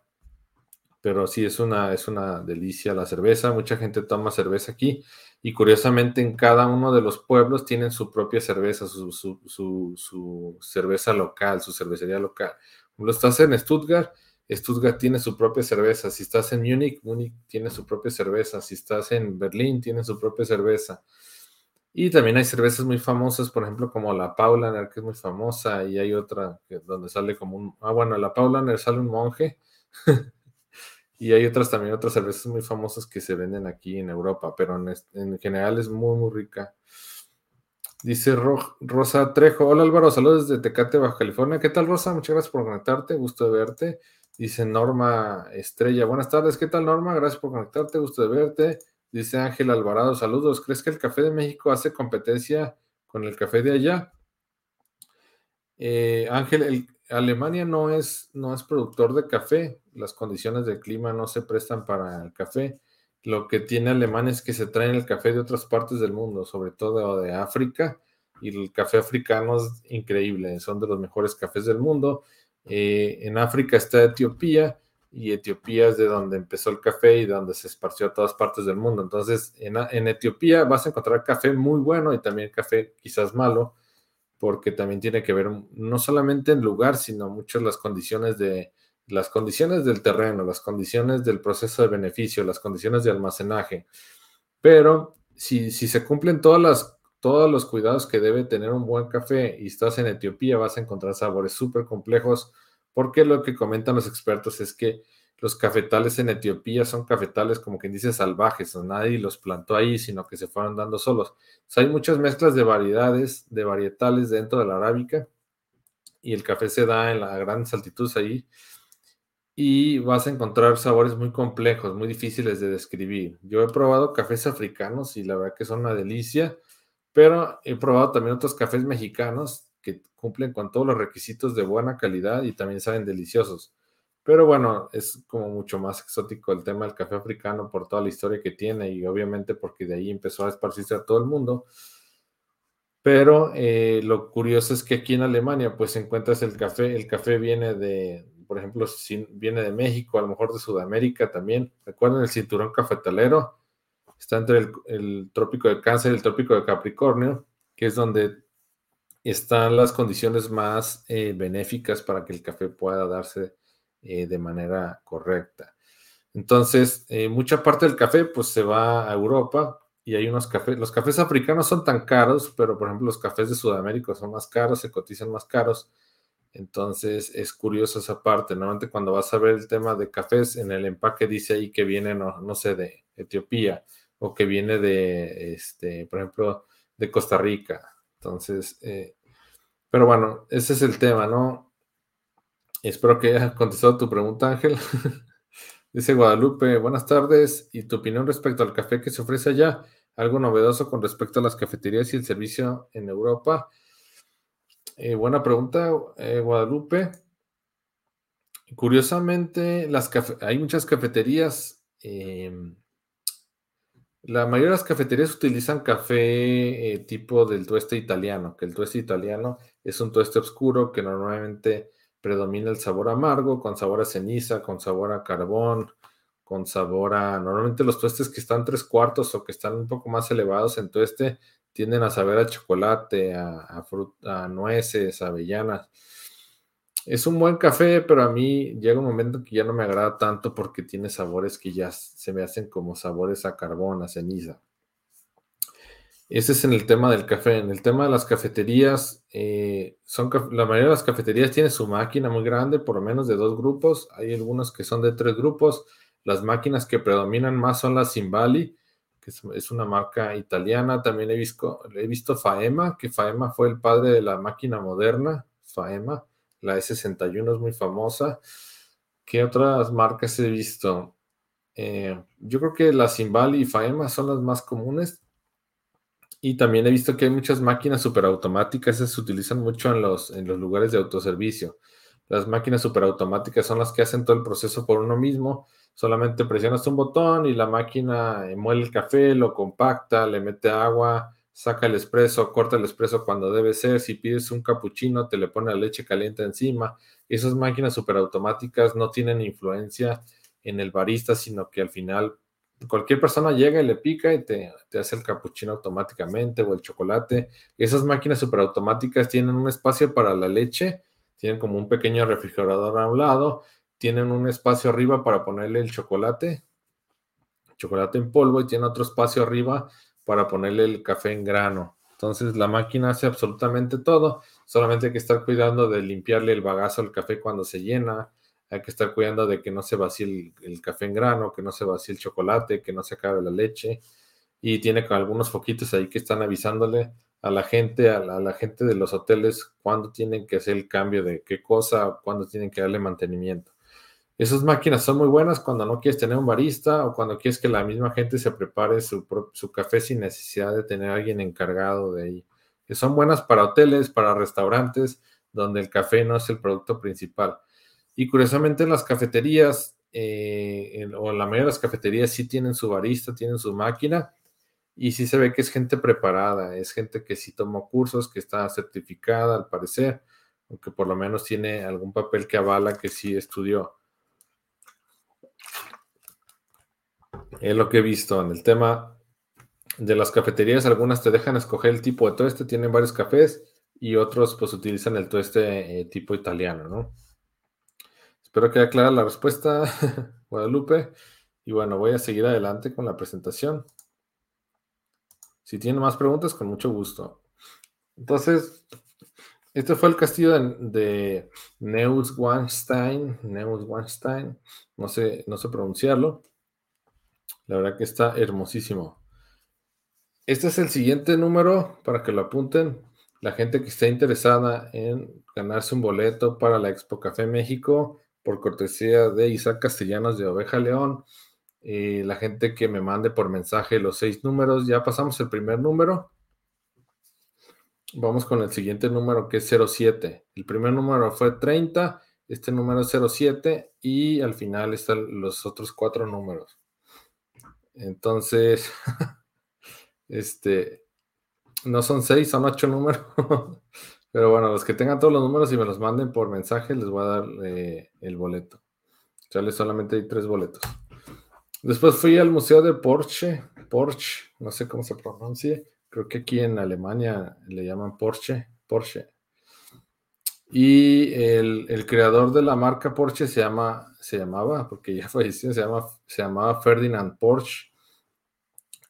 Pero sí, es una, es una delicia la cerveza. Mucha gente toma cerveza aquí y curiosamente en cada uno de los pueblos tienen su propia cerveza, su, cerveza local, su cervecería local. Cuando estás en Stuttgart, Stuttgart tiene su propia cerveza. Si estás en Múnich, Múnich tiene su propia cerveza. Si estás en Berlín, tiene su propia cerveza. Y también hay cervezas muy famosas, por ejemplo, como la Paulaner, que es muy famosa, y hay otra que, donde sale como un... Ah, bueno, la Paulaner sale un monje. Y hay otras también, otras cervezas muy famosas que se venden aquí en Europa, pero en, general es muy, muy rica. Dice Rosa Trejo. Hola Álvaro, saludos desde Tecate, Baja California. ¿Qué tal Rosa? Muchas gracias por conectarte, gusto de verte. Dice Norma Estrella. Buenas tardes, ¿qué tal Norma? Gracias por conectarte, gusto de verte. Dice Ángel Alvarado, saludos. ¿Crees que el café de México hace competencia con el café de allá? Eh, Ángel, el, Alemania no es, no es productor de café, las condiciones del clima no se prestan para el café. Lo que tiene Alemania es que se traen el café de otras partes del mundo, sobre todo de África, y el café africano es increíble, son de los mejores cafés del mundo. Eh, en África está Etiopía, y Etiopía es de donde empezó el café y de donde se esparció a todas partes del mundo. Entonces, en, Etiopía vas a encontrar café muy bueno y también café quizás malo porque también tiene que ver no solamente en lugar, sino muchas las condiciones de las condiciones del terreno, las condiciones del proceso de beneficio, las condiciones de almacenaje. Pero si, si se cumplen todas las, todos los cuidados que debe tener un buen café y estás en Etiopía, vas a encontrar sabores súper complejos, porque lo que comentan los expertos es que los cafetales en Etiopía son cafetales como quien dice salvajes, nadie los plantó ahí, sino que se fueron dando solos. hay muchas mezclas de variedades, de varietales dentro de la arábica y el café se da en la grandes altitudes ahí y vas a encontrar sabores muy complejos, muy difíciles de describir. Yo he probado cafés africanos y la verdad que son una delicia, pero he probado también otros cafés mexicanos que cumplen con todos los requisitos de buena calidad y también saben deliciosos. Pero bueno, es como mucho más exótico el tema del café africano por toda la historia que tiene y obviamente porque de ahí empezó a esparcirse a todo el mundo. Pero eh, lo curioso es que aquí en Alemania, pues encuentras el café, el café viene de, por ejemplo, viene de México, a lo mejor de Sudamérica también. Recuerden el cinturón cafetalero, está entre el, trópico de Cáncer y el trópico de Capricornio, que es donde están las condiciones más eh, benéficas para que el café pueda darse eh, de manera correcta. Entonces, mucha parte del café pues se va a Europa, y hay unos cafés, los cafés africanos son tan caros, pero por ejemplo los cafés de Sudamérica son más caros, se cotizan más caros. Entonces es curioso esa parte. Normalmente cuando vas a ver el tema de cafés, en el empaque dice ahí que viene, no, no sé, de Etiopía o que viene de, este, por ejemplo, de Costa Rica. Entonces, eh, pero bueno, ese es el tema, ¿no? Espero que haya contestado tu pregunta, Ángel. Dice Guadalupe, buenas tardes. ¿Y tu opinión respecto al café que se ofrece allá? ¿Algo novedoso con respecto a las cafeterías y el servicio en Europa? Eh, buena pregunta, eh, Guadalupe. Curiosamente, las hay muchas cafeterías. Em, la mayoría de las cafeterías utilizan café eh, tipo del tueste italiano, que el tueste italiano es un tueste oscuro que normalmente predomina el sabor amargo, con sabor a ceniza, con sabor a carbón, con sabor a... Normalmente los tuestes que están tres cuartos o que están un poco más elevados en tueste tienden a saber a chocolate, a, a, nueces, a avellanas. Es un buen café, pero a mí llega un momento que ya no me agrada tanto porque tiene sabores que ya se me hacen como sabores a carbón, a ceniza. Ese es en el tema del café. En el tema de las cafeterías, eh, son, la mayoría de las cafeterías tiene su máquina muy grande, por lo menos de dos grupos. Hay algunos que son de tres grupos. Las máquinas que predominan más son las Simbali, que es, una marca italiana. También he visto, he visto Faema, que Faema fue el padre de la máquina moderna. Faema, la E61 es muy famosa. ¿Qué otras marcas he visto? Eh, yo creo que la Simbali y Faema son las más comunes y también he visto que hay muchas máquinas superautomáticas, esas se utilizan mucho en los, en los lugares de autoservicio. Las máquinas superautomáticas son las que hacen todo el proceso por uno mismo. Solamente presionas un botón y la máquina muele el café, lo compacta, le mete agua, saca el espresso, corta el espresso cuando debe ser. Si pides un cappuccino, te le pone la leche caliente encima. Esas máquinas superautomáticas no tienen influencia en el barista, sino que al final cualquier persona llega y le pica y te, hace el capuchino automáticamente o el chocolate. Esas máquinas superautomáticas tienen un espacio para la leche, tienen como un pequeño refrigerador a un lado, tienen un espacio arriba para ponerle el chocolate, chocolate en polvo y tiene otro espacio arriba para ponerle el café en grano. Entonces la máquina hace absolutamente todo, solamente hay que estar cuidando de limpiarle el bagazo al café cuando se llena, hay que estar cuidando de que no se vacíe el, café en grano, que no se vacíe el chocolate, que no se acabe la leche. Y tiene algunos foquitos ahí que están avisándole a la gente, a la, gente de los hoteles, cuándo tienen que hacer el cambio de qué cosa, cuándo tienen que darle mantenimiento. Esas máquinas son muy buenas cuando no quieres tener un barista o cuando quieres que la misma gente se prepare su, su café sin necesidad de tener alguien encargado de ahí. Que son buenas para hoteles, para restaurantes, donde el café no es el producto principal. Y curiosamente en las cafeterías, eh, o en la mayoría de las cafeterías sí tienen su barista, tienen su máquina, y sí se ve que es gente preparada, es gente que sí tomó cursos, que está certificada al parecer, o que por lo menos tiene algún papel que avala que sí estudió. Es lo que he visto en el tema de las cafeterías, algunas te dejan escoger el tipo de tueste, tienen varios cafés y otros pues utilizan el tueste eh, tipo italiano, ¿no? Espero que haya clara la respuesta, Guadalupe. Y bueno, voy a seguir adelante con la presentación. Si tiene más preguntas, con mucho gusto. Entonces, este fue el castillo de, Neuschwanstein. Neuschwanstein. No sé, no sé pronunciarlo. La verdad que está hermosísimo. Este es el siguiente número para que lo apunten. La gente que esté interesada en ganarse un boleto para la Expo Café México por cortesía de Isaac Castellanos de Oveja León. y la gente que me mande por mensaje los seis números, ya pasamos el primer número. Vamos con el siguiente número que es 07. El primer número fue 30, este número es 07 y al final están los otros cuatro números. Entonces, este, no son seis, son ocho números. Pero bueno, los que tengan todos los números y me los manden por mensaje, les voy a dar eh, el boleto. Sale solamente hay tres boletos. Después fui al museo de Porsche, Porsche, no sé cómo se pronuncia. Creo que aquí en Alemania le llaman Porsche, Porsche. Y el, creador de la marca Porsche se llama, se llamaba, porque ya falleció, se, llama, se llamaba Ferdinand Porsche.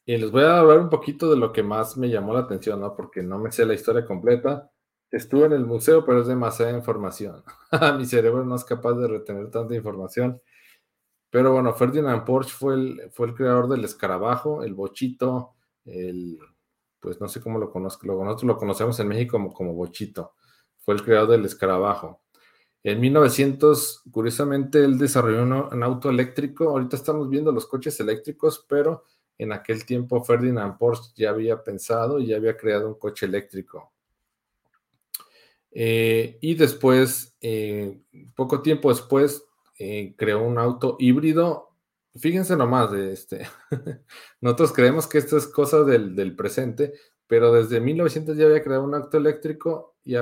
Y les voy a hablar un poquito de lo que más me llamó la atención, ¿no? Porque no me sé la historia completa. Estuve en el museo, pero es demasiada información. Mi cerebro no es capaz de retener tanta información. Pero bueno, Ferdinand Porsche fue el, fue el creador del escarabajo, el bochito, el, pues no sé cómo lo conozco, nosotros lo conocemos en México como, como bochito. Fue el creador del escarabajo. En 1900, curiosamente, él desarrolló un auto eléctrico. Ahorita estamos viendo los coches eléctricos, pero en aquel tiempo Ferdinand Porsche ya había pensado y ya había creado un coche eléctrico. Eh, y después, eh, poco tiempo después, eh, creó un auto híbrido. Fíjense nomás de este. Nosotros creemos que esto es cosa del, presente, pero desde 1900 ya había creado un auto eléctrico y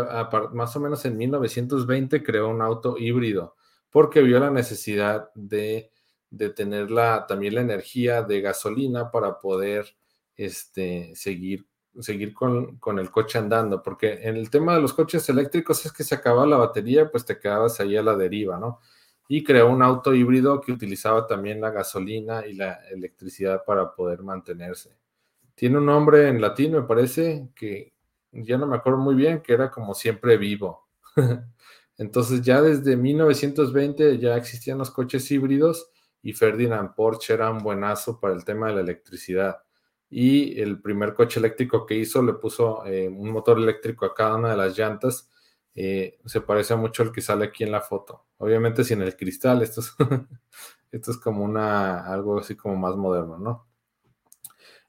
más o menos en 1920 creó un auto híbrido, porque vio la necesidad de, tener también la energía de gasolina para poder este, seguir seguir con, el coche andando, porque en el tema de los coches eléctricos es que se acababa la batería, pues te quedabas ahí a la deriva, ¿no? Y creó un auto híbrido que utilizaba también la gasolina y la electricidad para poder mantenerse. Tiene un nombre en latín, me parece, que ya no me acuerdo muy bien, que era como siempre vivo. Entonces ya desde 1920 ya existían los coches híbridos y Ferdinand Porsche era un buenazo para el tema de la electricidad y el primer coche eléctrico que hizo le puso eh, un motor eléctrico a cada una de las llantas. Eh, se parece mucho al que sale aquí en la foto. Obviamente sin el cristal, esto es, esto es como una, algo así como más moderno, ¿no?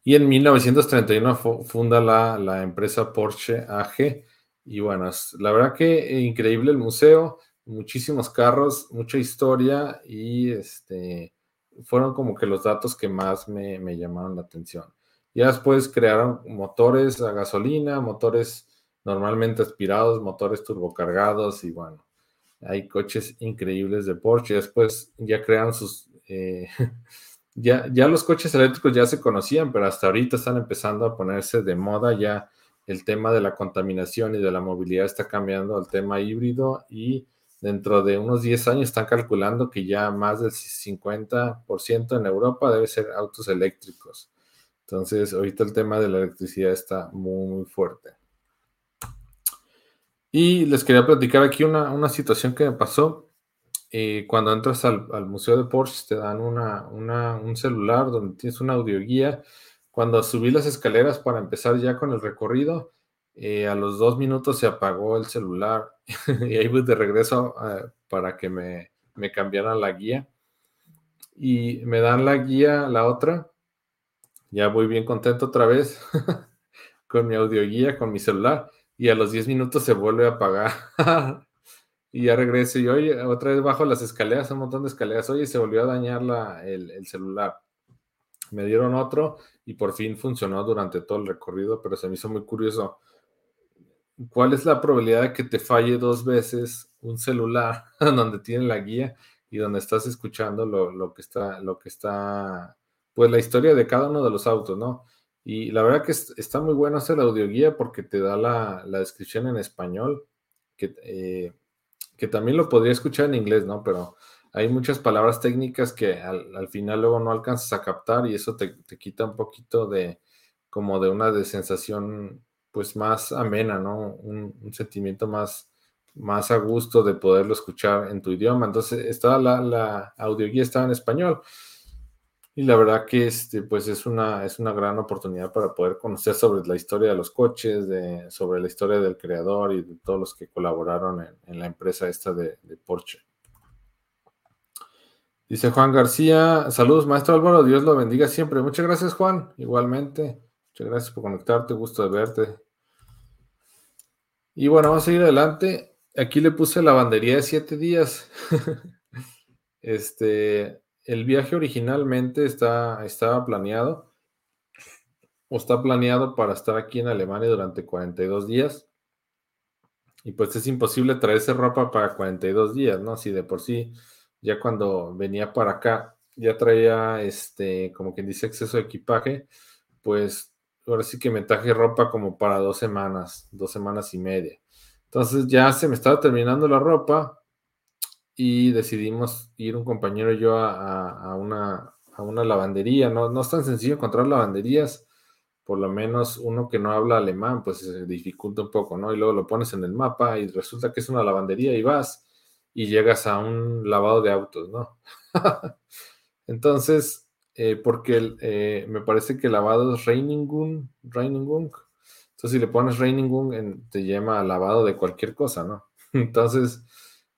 Y en 1931 funda la, la empresa Porsche AG. Y bueno, la verdad que increíble el museo, muchísimos carros, mucha historia y este, fueron como que los datos que más me, me llamaron la atención. Ya después crearon motores a gasolina, motores normalmente aspirados, motores turbocargados y bueno, hay coches increíbles de Porsche. Después ya crearon sus... Eh, ya, ya los coches eléctricos ya se conocían, pero hasta ahorita están empezando a ponerse de moda ya el tema de la contaminación y de la movilidad está cambiando al tema híbrido y dentro de unos 10 años están calculando que ya más del 50% en Europa debe ser autos eléctricos. Entonces, ahorita el tema de la electricidad está muy, fuerte. Y les quería platicar aquí una, situación que me pasó. Eh, cuando entras al, Museo de Porsche, te dan un celular donde tienes una audioguía. Cuando subí las escaleras para empezar ya con el recorrido, eh, a los dos minutos se apagó el celular y ahí voy de regreso eh, para que me, me cambiaran la guía. Y me dan la guía, la otra, ya voy bien contento otra vez con mi audioguía, con mi celular, y a los 10 minutos se vuelve a apagar. y ya regreso y oye, otra vez bajo las escaleras, un montón de escaleras, oye, se volvió a dañar la, el, el celular. Me dieron otro y por fin funcionó durante todo el recorrido, pero se me hizo muy curioso. ¿Cuál es la probabilidad de que te falle dos veces un celular donde tiene la guía y donde estás escuchando lo, lo que está, lo que está pues la historia de cada uno de los autos, ¿no? Y la verdad que está muy bueno hacer la audioguía porque te da la, descripción en español, que, eh, que, también lo podría escuchar en inglés, ¿no? Pero hay muchas palabras técnicas que al, final luego no alcanzas a captar y eso te, quita un poquito de, como de una de sensación, pues más amena, ¿no? Un, sentimiento más, más a gusto de poderlo escuchar en tu idioma. Entonces, estaba la audioguía estaba en español y la verdad que este, pues es una, es una gran oportunidad para poder conocer sobre la historia de los coches, de, sobre la historia del creador y de todos los que colaboraron en, la empresa esta de, Porsche. Dice Juan García, saludos maestro Álvaro, Dios lo bendiga siempre. Muchas gracias Juan, igualmente. Muchas gracias por conectarte, gusto de verte. Y bueno, vamos a seguir adelante. Aquí le puse lavandería de siete días. este, el viaje originalmente está, estaba planeado o está planeado para estar aquí en Alemania durante 42 días. Y pues es imposible traerse ropa para 42 días, ¿no? Si de por sí, ya cuando venía para acá, ya traía, este, como quien dice, exceso de equipaje, pues ahora sí que me traje ropa como para dos semanas, dos semanas y media. Entonces ya se me estaba terminando la ropa y decidimos ir un compañero y yo a, una, a una lavandería. No, no es tan sencillo encontrar lavanderías por lo menos uno que no habla alemán, pues se dificulta un poco, ¿no? Y luego lo pones en el mapa y resulta que es una lavandería y vas y llegas a un lavado de autos, ¿no? Entonces, eh, porque eh, me parece que el lavado es Reinigung, Reinigung. Entonces, si le pones Reinigung, te llama lavado de cualquier cosa, ¿no? Entonces,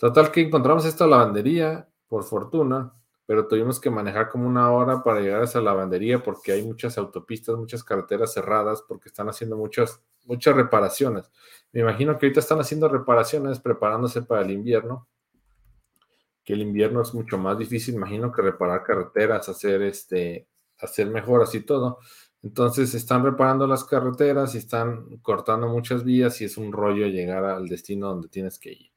total que encontramos esta lavandería, por fortuna, pero tuvimos que manejar como una hora para llegar a esa lavandería porque hay muchas autopistas, muchas carreteras cerradas porque están haciendo muchas, muchas reparaciones. Me imagino que ahorita están haciendo reparaciones preparándose para el invierno, que el invierno es mucho más difícil, imagino que reparar carreteras, hacer este, hacer mejoras y todo. Entonces están reparando las carreteras y están cortando muchas vías y es un rollo llegar al destino donde tienes que ir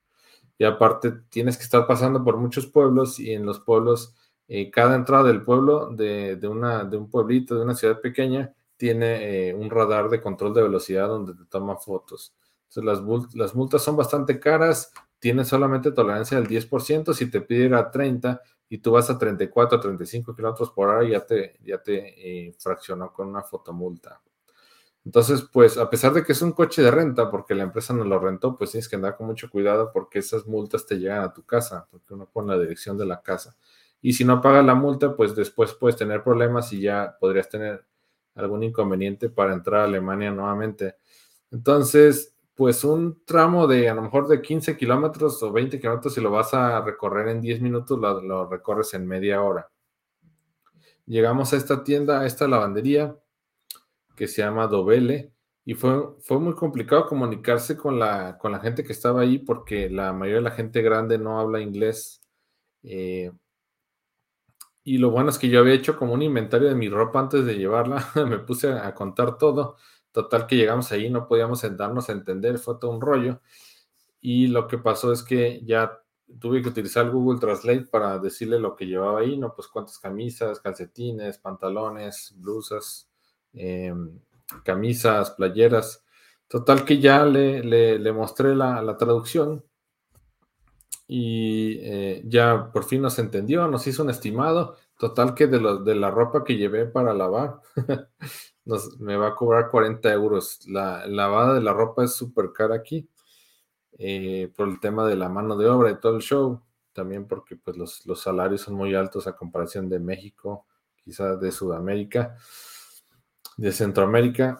y aparte tienes que estar pasando por muchos pueblos y en los pueblos, eh, cada entrada del pueblo, de, una, de un pueblito, de una ciudad pequeña, tiene eh, un radar de control de velocidad donde te toma fotos. Entonces las, las multas son bastante caras, tienen solamente tolerancia del 10%, si te piden a 30 y tú vas a 34, 35 kilómetros por hora, ya te, ya te eh, fraccionó con una fotomulta. Entonces, pues a pesar de que es un coche de renta, porque la empresa no lo rentó, pues tienes que andar con mucho cuidado porque esas multas te llegan a tu casa, porque uno pone la dirección de la casa. Y si no pagas la multa, pues después puedes tener problemas y ya podrías tener algún inconveniente para entrar a Alemania nuevamente. Entonces, pues un tramo de a lo mejor de 15 kilómetros o 20 kilómetros, si lo vas a recorrer en 10 minutos, lo, lo recorres en media hora. Llegamos a esta tienda, a esta lavandería que se llama Dovele, y fue, fue muy complicado comunicarse con la, con la gente que estaba ahí porque la mayoría de la gente grande no habla inglés. Eh, y lo bueno es que yo había hecho como un inventario de mi ropa antes de llevarla, me puse a contar todo. Total que llegamos ahí, no podíamos sentarnos a entender, fue todo un rollo. Y lo que pasó es que ya tuve que utilizar Google Translate para decirle lo que llevaba ahí, ¿no? Pues cuántas camisas, calcetines, pantalones, blusas, Em, camisas, playeras. Total que ya le, le, mostré la, traducción y eh, ya por fin nos entendió, nos hizo un estimado. Total que de, de la ropa que llevé para lavar, nos, me va a cobrar 40 euros. La lavada de la ropa es súper cara aquí eh, por el tema de la mano de obra y todo el show. También porque pues, los, los salarios son muy altos a comparación de México, quizás de Sudamérica de Centroamérica.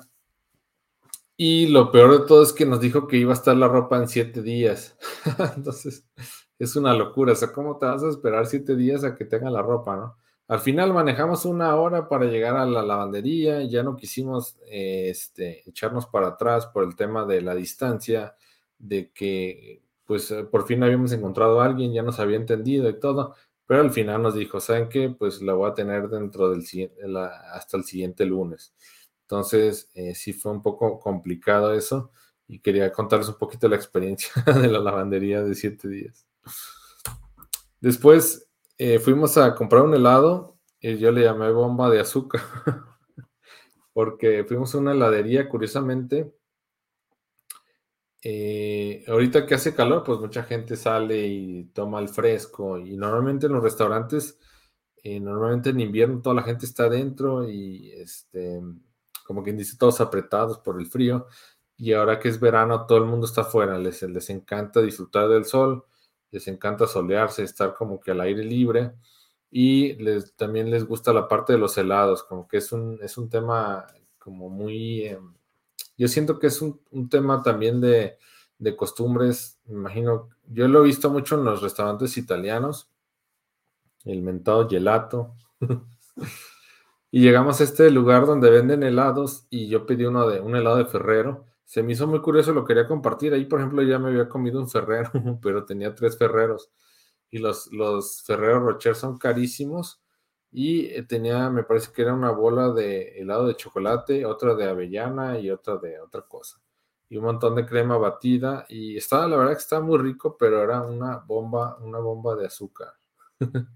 Y lo peor de todo es que nos dijo que iba a estar la ropa en siete días. Entonces, es una locura. O sea, ¿cómo te vas a esperar siete días a que tenga la ropa, no? Al final manejamos una hora para llegar a la lavandería. Ya no quisimos este, echarnos para atrás por el tema de la distancia, de que pues por fin habíamos encontrado a alguien, ya nos había entendido y todo. Pero al final nos dijo, ¿saben qué? Pues la voy a tener dentro del hasta el siguiente lunes. Entonces, eh, sí fue un poco complicado eso y quería contarles un poquito la experiencia de la lavandería de siete días. Después eh, fuimos a comprar un helado y yo le llamé bomba de azúcar porque fuimos a una heladería, curiosamente, eh, ahorita que hace calor, pues mucha gente sale y toma el fresco y normalmente en los restaurantes, eh, normalmente en invierno toda la gente está adentro y este, como quien dice, todos apretados por el frío y ahora que es verano todo el mundo está afuera, les, les encanta disfrutar del sol, les encanta solearse, estar como que al aire libre y les, también les gusta la parte de los helados, como que es un, es un tema como muy... Em, yo siento que es un, tema también de, costumbres, me imagino, yo lo he visto mucho en los restaurantes italianos, el mentado gelato. y llegamos a este lugar donde venden helados y yo pedí uno de un helado de Ferrero se me hizo muy curioso, lo quería compartir. Ahí, por ejemplo, ya me había comido un ferrero, pero tenía tres ferreros. Y los, los ferreros Rocher son carísimos. Y eh, tenía, me parece que era una bola de helado de chocolate, otra de avellana y otra de otra cosa. Y un montón de crema batida. Y estaba, la verdad que estaba muy rico, pero era una bomba, una bomba de azúcar.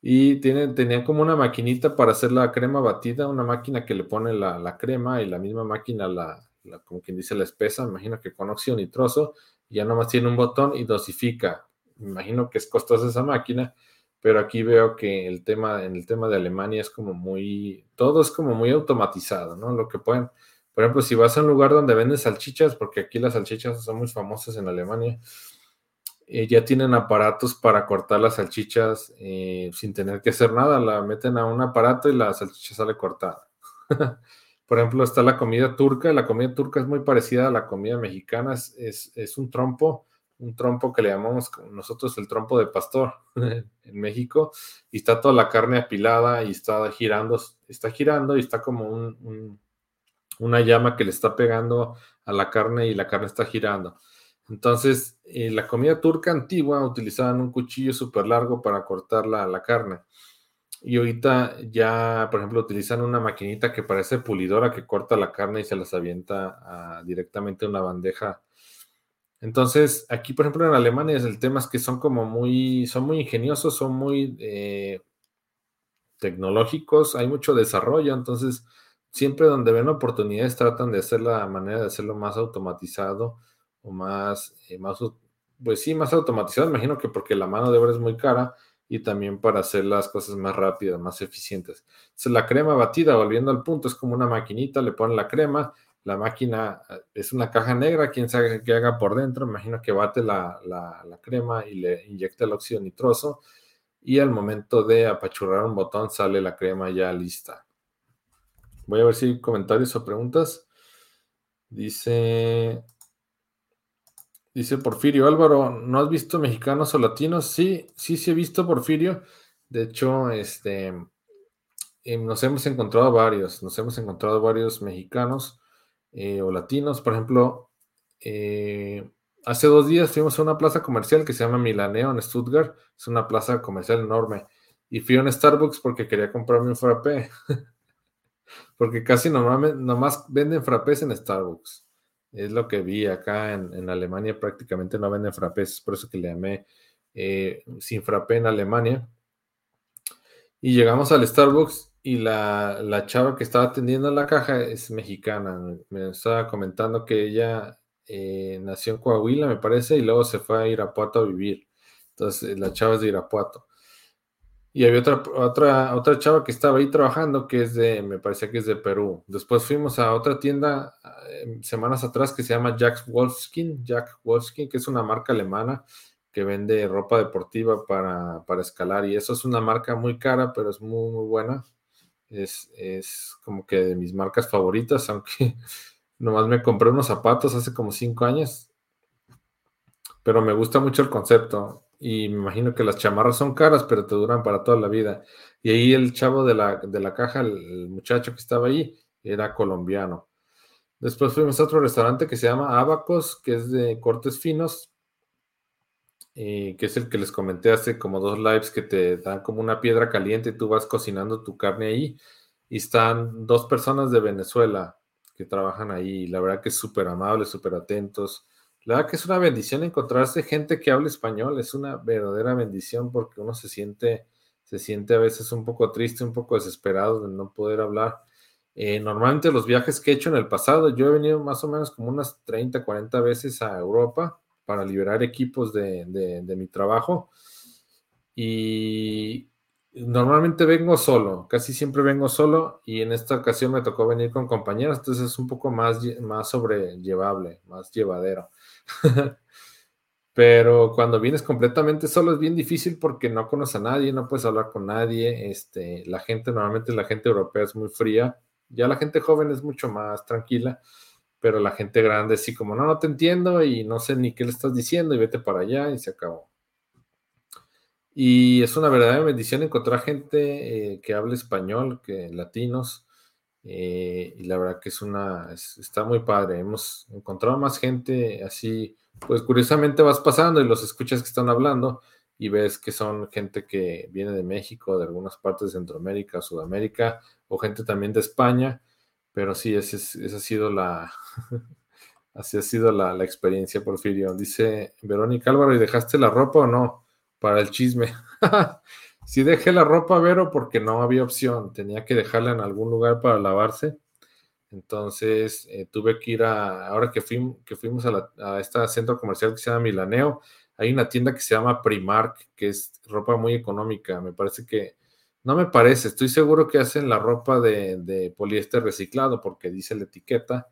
y tiene, tenía como una maquinita para hacer la crema batida, una máquina que le pone la, crema y la misma máquina, la, como quien dice, la espesa, imagino que con óxido nitroso, ya nomás tiene un botón y dosifica. Imagino que es costosa esa máquina, pero aquí veo que el tema, en el tema de Alemania es como muy, todo es como muy automatizado, ¿no? Lo que pueden, por ejemplo, si vas a un lugar donde venden salchichas, porque aquí las salchichas son muy famosas en Alemania, eh, ya tienen aparatos para cortar las salchichas eh, sin tener que hacer nada. La meten a un aparato y la salchicha sale cortada. Por ejemplo, está la comida turca. La comida turca es muy parecida a la comida mexicana. Es, es, un trompo, un trompo que le llamamos nosotros el trompo de pastor en México. Y está toda la carne apilada y está girando, está girando y está como un, una llama que le está pegando a la carne y la carne está girando. Entonces, eh, la comida turca antigua utilizaban un cuchillo súper largo para cortar la, carne. Y ahorita ya, por ejemplo, utilizan una maquinita que parece pulidora que corta la carne y se las avienta directamente a una bandeja. Entonces, aquí, por ejemplo, en Alemania el tema es que son como muy, son muy ingeniosos, son muy eh, tecnológicos, hay mucho desarrollo, entonces siempre donde ven oportunidades tratan de hacer la manera de hacerlo más automatizado o más, eh, más, pues sí, más automatizado, imagino que porque la mano de obra es muy cara y también para hacer las cosas más rápidas, más eficientes. Entonces, la crema batida, volviendo al punto, es como una maquinita, le ponen la crema, la máquina eh, es una caja negra, quién sabe qué haga por dentro, imagino que bate la, la crema y le inyecta el óxido nitroso y al momento de apachurrar un botón sale la crema ya lista. Voy a ver si hay comentarios o preguntas. Dice Dice Porfirio Álvaro, ¿no has visto mexicanos o latinos? Sí, sí, sí he visto Porfirio. De hecho, este, eh, nos hemos encontrado varios, nos hemos encontrado varios mexicanos eh, o latinos. Por ejemplo, eh, hace dos días fuimos a una plaza comercial que se llama Milaneo en Stuttgart. Es una plaza comercial enorme. Y fui a un Starbucks porque quería comprarme un frappé. porque casi normalmente nomás venden frappés en Starbucks. Es lo que vi acá en, Alemania, prácticamente no venden frappés, por eso que le llamé eh, sin frappé en Alemania. Y llegamos al Starbucks y la, chava que estaba atendiendo la caja es mexicana. Me estaba comentando que ella eh, nació en Coahuila, me parece, y luego se fue a Irapuato a vivir. Entonces, la chava es de Irapuato. Y había otra, otra, otra chava que estaba ahí trabajando, que es de, me parecía que es de Perú. Después fuimos a otra tienda eh, semanas atrás que se llama Jack Wolfskin, Jack Wolfskin, que es una marca alemana que vende ropa deportiva para, escalar. Y eso es una marca muy cara, pero es muy, muy buena. Es, es como que de mis marcas favoritas, aunque nomás me compré unos zapatos hace como cinco años. Pero me gusta mucho el concepto y me imagino que las chamarras son caras, pero te duran para toda la vida. Y ahí el chavo de la, de la caja, el, muchacho que estaba ahí, era colombiano. Después fuimos a otro restaurante que se llama Abacos, que es de cortes finos, eh, que es el que les comenté hace como dos lives que te dan como una piedra caliente y tú vas cocinando tu carne ahí. Y están dos personas de Venezuela que trabajan ahí. La verdad que es súper amables, súper atentos la verdad que es una bendición encontrarse gente que hable español, es una verdadera bendición porque uno se siente, se siente a veces un poco triste, un poco desesperado de no poder hablar. Eh, normalmente los viajes que he hecho en el pasado, yo he venido más o menos como unas 30, 40 veces a Europa para liberar equipos de, mi trabajo y normalmente vengo solo, casi siempre vengo solo y en esta ocasión me tocó venir con compañeros, entonces es un poco más, más sobrellevable, más llevadero. Pero cuando vienes completamente solo es bien difícil porque no conoces a nadie, no puedes hablar con nadie. Este, la gente, normalmente la gente europea es muy fría. Ya la gente joven es mucho más tranquila, pero la gente grande sí como, no, no te entiendo y no sé ni qué le estás diciendo y vete para allá y se acabó. Y es una verdadera bendición encontrar gente eh, que hable español, que latinos, Eh, y la verdad que es una, está muy padre. Hemos encontrado más gente así, pues curiosamente vas pasando y los escuchas que están hablando y ves que son gente que viene de México, de algunas partes de Centroamérica, Sudamérica, o gente también de España, pero sí, esa, ha sido la, así ha sido la, la, experiencia, Porfirio. Dice Verónica Álvaro, ¿y dejaste la ropa o no? Para el chisme. sí dejé la ropa, Vero, porque no había opción, tenía que dejarla en algún lugar para lavarse. Entonces eh, tuve que ir a, ahora que, que fuimos a, la, a este centro comercial que se llama Milaneo, hay una tienda que se llama Primark, que es ropa muy económica. Me parece que, no me parece, estoy seguro que hacen la ropa de, poliéster reciclado, porque dice la etiqueta.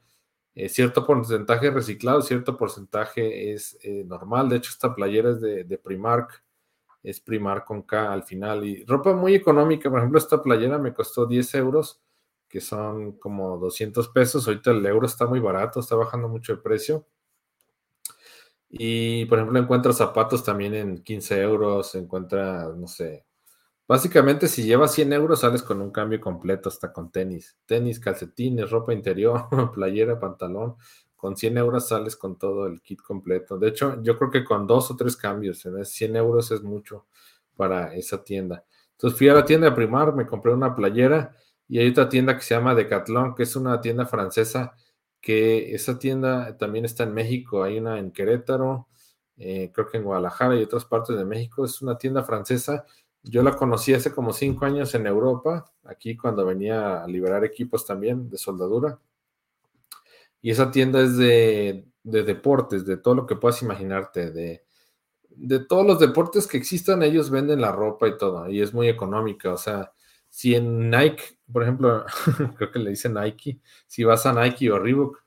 Eh, cierto porcentaje reciclado, cierto porcentaje es eh, normal. De hecho, esta playera es de, Primark, es Primark con K al final. Y ropa muy económica, por ejemplo, esta playera me costó 10 euros, que son como 200 pesos. Ahorita el euro está muy barato, está bajando mucho el precio. Y, por ejemplo, encuentra zapatos también en 15 euros, encuentra, no sé, básicamente si llevas 100 euros sales con un cambio completo, hasta con tenis, tenis, calcetines, ropa interior, playera, pantalón, con 100 euros sales con todo el kit completo. De hecho, yo creo que con dos o tres cambios, 100 euros es mucho para esa tienda. Entonces fui a la tienda de Primar, me compré una playera y hay otra tienda que se llama Decathlon, que es una tienda francesa que esa tienda también está en México, hay una en Querétaro, eh, creo que en Guadalajara y otras partes de México, es una tienda francesa. Yo la conocí hace como cinco años en Europa, aquí cuando venía a liberar equipos también de soldadura. Y esa tienda es de, deportes, de todo lo que puedas imaginarte, de, de todos los deportes que existan, ellos venden la ropa y todo, y es muy económica, o sea, si en Nike, por ejemplo, creo que le dicen Nike, si vas a Nike o Reebok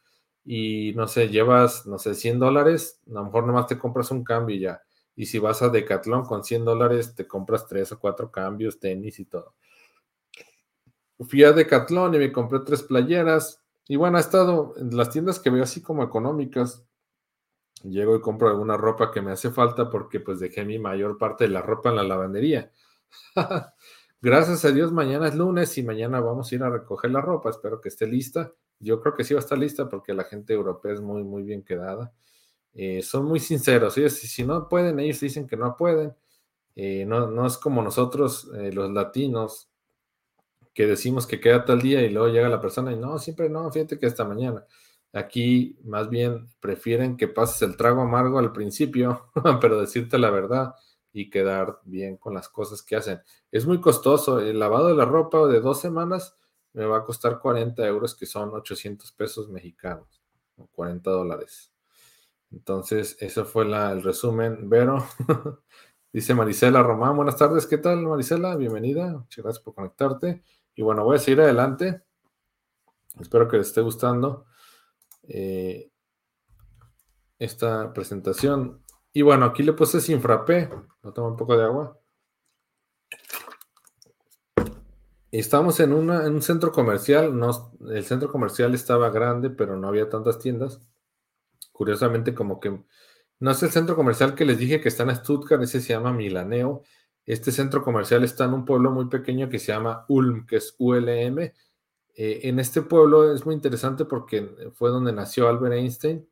y no sé, llevas, no sé, 100 dólares, a lo mejor nomás te compras un cambio y ya. Y si vas a Decathlon con 100 dólares, te compras tres o cuatro cambios, tenis y todo. Fui a Decathlon y me compré tres playeras. Y bueno, ha estado en las tiendas que veo así como económicas. Llego y compro alguna ropa que me hace falta porque pues dejé mi mayor parte de la ropa en la lavandería. Gracias a Dios, mañana es lunes y mañana vamos a ir a recoger la ropa. Espero que esté lista. Yo creo que sí va a estar lista porque la gente europea es muy, muy bien quedada. Eh, son muy sinceros. Si, si no pueden, ellos dicen que no pueden. Eh, no, no, es como nosotros, eh, los latinos, que decimos que queda tal día y luego llega la persona y no, siempre no, fíjate que hasta mañana. Aquí más bien prefieren que pases el trago amargo al principio, pero decirte la verdad y quedar bien con las cosas que hacen. Es muy costoso. El lavado de la ropa de dos semanas me va a costar 40 euros, que son 800 pesos mexicanos, 40 dólares. Entonces, eso fue el resumen. Vero, dice Marisela Román, buenas tardes, ¿qué tal Marisela? Bienvenida, muchas gracias por conectarte. Y bueno, voy a seguir adelante. Espero que les esté gustando eh, esta presentación. Y bueno, aquí le puse sin frappé. No tomo un poco de agua. Estamos en, en un centro comercial. No, el centro comercial estaba grande, pero no había tantas tiendas. Curiosamente, como que no es el centro comercial que les dije que está en Stuttgart, ese se llama Milaneo. Este centro comercial está en un pueblo muy pequeño que se llama Ulm, que es ULM. Eh, en este pueblo es muy interesante porque fue donde nació Albert Einstein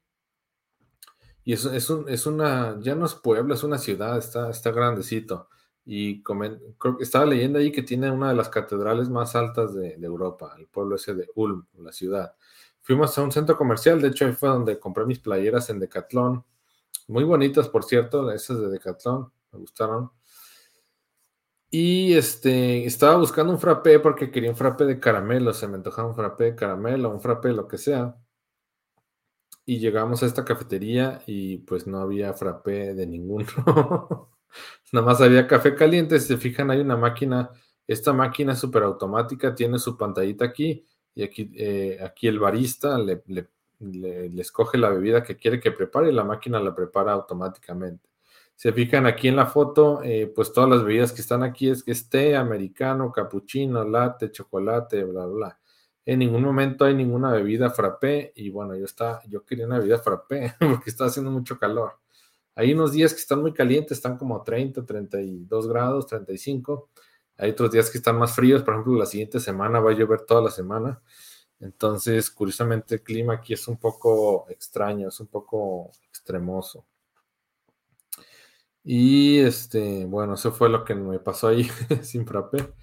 y es, es, un, es una, ya no es pueblo, es una ciudad, está, está grandecito. Y estaba leyendo ahí que tiene una de las catedrales más altas de, Europa, el pueblo ese de Ulm, la ciudad. Fuimos a un centro comercial, de hecho ahí fue donde compré mis playeras en Decathlon. Muy bonitas, por cierto, esas de Decathlon, me gustaron. Y este, estaba buscando un frappé porque quería un frappé de caramelo, se me antojaba un frappé de caramelo, un frappé, lo que sea y llegamos a esta cafetería y pues no había frappé de ninguno. Nada más había café caliente. Si se fijan, hay una máquina. Esta máquina súper automática tiene su pantallita aquí y aquí, eh, aquí el barista le, le, escoge la bebida que quiere que prepare y la máquina la prepara automáticamente. Se fijan aquí en la foto, eh, pues todas las bebidas que están aquí es que es té, americano, cappuccino, latte, chocolate, bla, bla en ningún momento hay ninguna bebida frappé y bueno, yo, está, yo quería una bebida frappé porque está haciendo mucho calor. Hay unos días que están muy calientes, están como 30, 32 grados, 35 Hay otros días que están más fríos, por ejemplo, la siguiente semana va a llover toda la semana. Entonces, curiosamente, el clima aquí es un poco extraño, es un poco extremoso. Y este, bueno, eso fue lo que me pasó ahí sin frappé.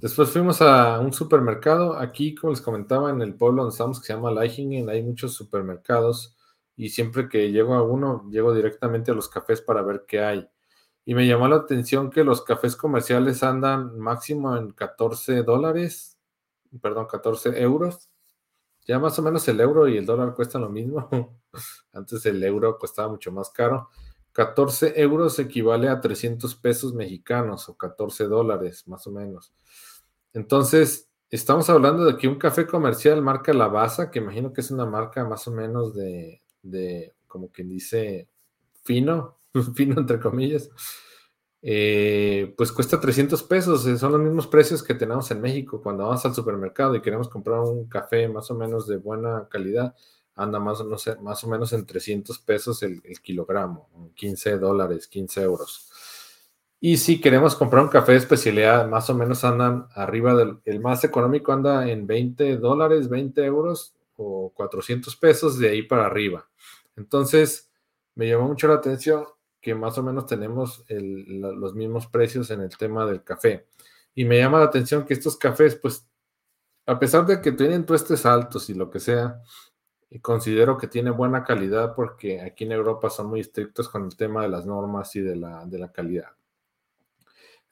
Después fuimos a un supermercado. Aquí, como les comentaba, en el pueblo donde estamos, que se llama Leihingen, hay muchos supermercados. Y siempre que llego a uno, llego directamente a los cafés para ver qué hay. Y me llamó la atención que los cafés comerciales andan máximo en 14 dólares, perdón, 14 euros. Ya más o menos el euro y el dólar cuestan lo mismo. Antes el euro costaba mucho más caro. 14 euros equivale a 300 pesos mexicanos o 14 dólares, más o menos. Entonces, estamos hablando de que un café comercial marca Lavazza, que imagino que es una marca más o menos de, de como quien dice, fino, fino entre comillas, eh, pues cuesta 300 pesos. Eh, son los mismos precios que tenemos en México cuando vamos al supermercado y queremos comprar un café más o menos de buena calidad. Anda más, no sé, más o menos en 300 pesos el, kilogramo, 15 dólares, 15 euros. Y si queremos comprar un café de especialidad, más o menos andan arriba del el más económico, anda en 20 dólares, 20 euros o 400 pesos de ahí para arriba. Entonces, me llamó mucho la atención que más o menos tenemos los mismos precios en el tema del café. Y me llama la atención que estos cafés, pues, a pesar de que tienen tuestes altos y lo que sea, considero que tiene buena calidad porque aquí en Europa son muy estrictos con el tema de las normas y de la, de la calidad.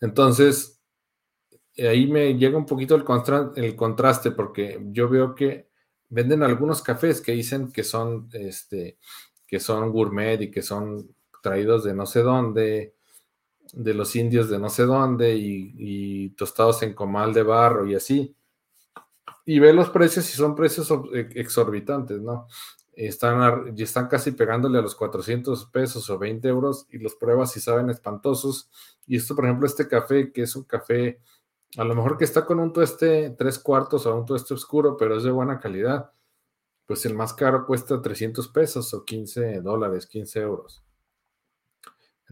Entonces, ahí me llega un poquito el, el contraste porque yo veo que venden algunos cafés que dicen que son, este, que son gourmet y que son traídos de no sé dónde, de los indios de no sé dónde y, tostados en comal de barro y así. Y ve los precios y son precios exorbitantes, ¿no? Están, están casi pegándole a los 400 pesos o 20 euros y los pruebas y saben espantosos. Y esto, por ejemplo, este café, que es un café, a lo mejor que está con un tueste tres cuartos o un tueste oscuro, pero es de buena calidad, pues el más caro cuesta 300 pesos o 15 dólares, 15 euros.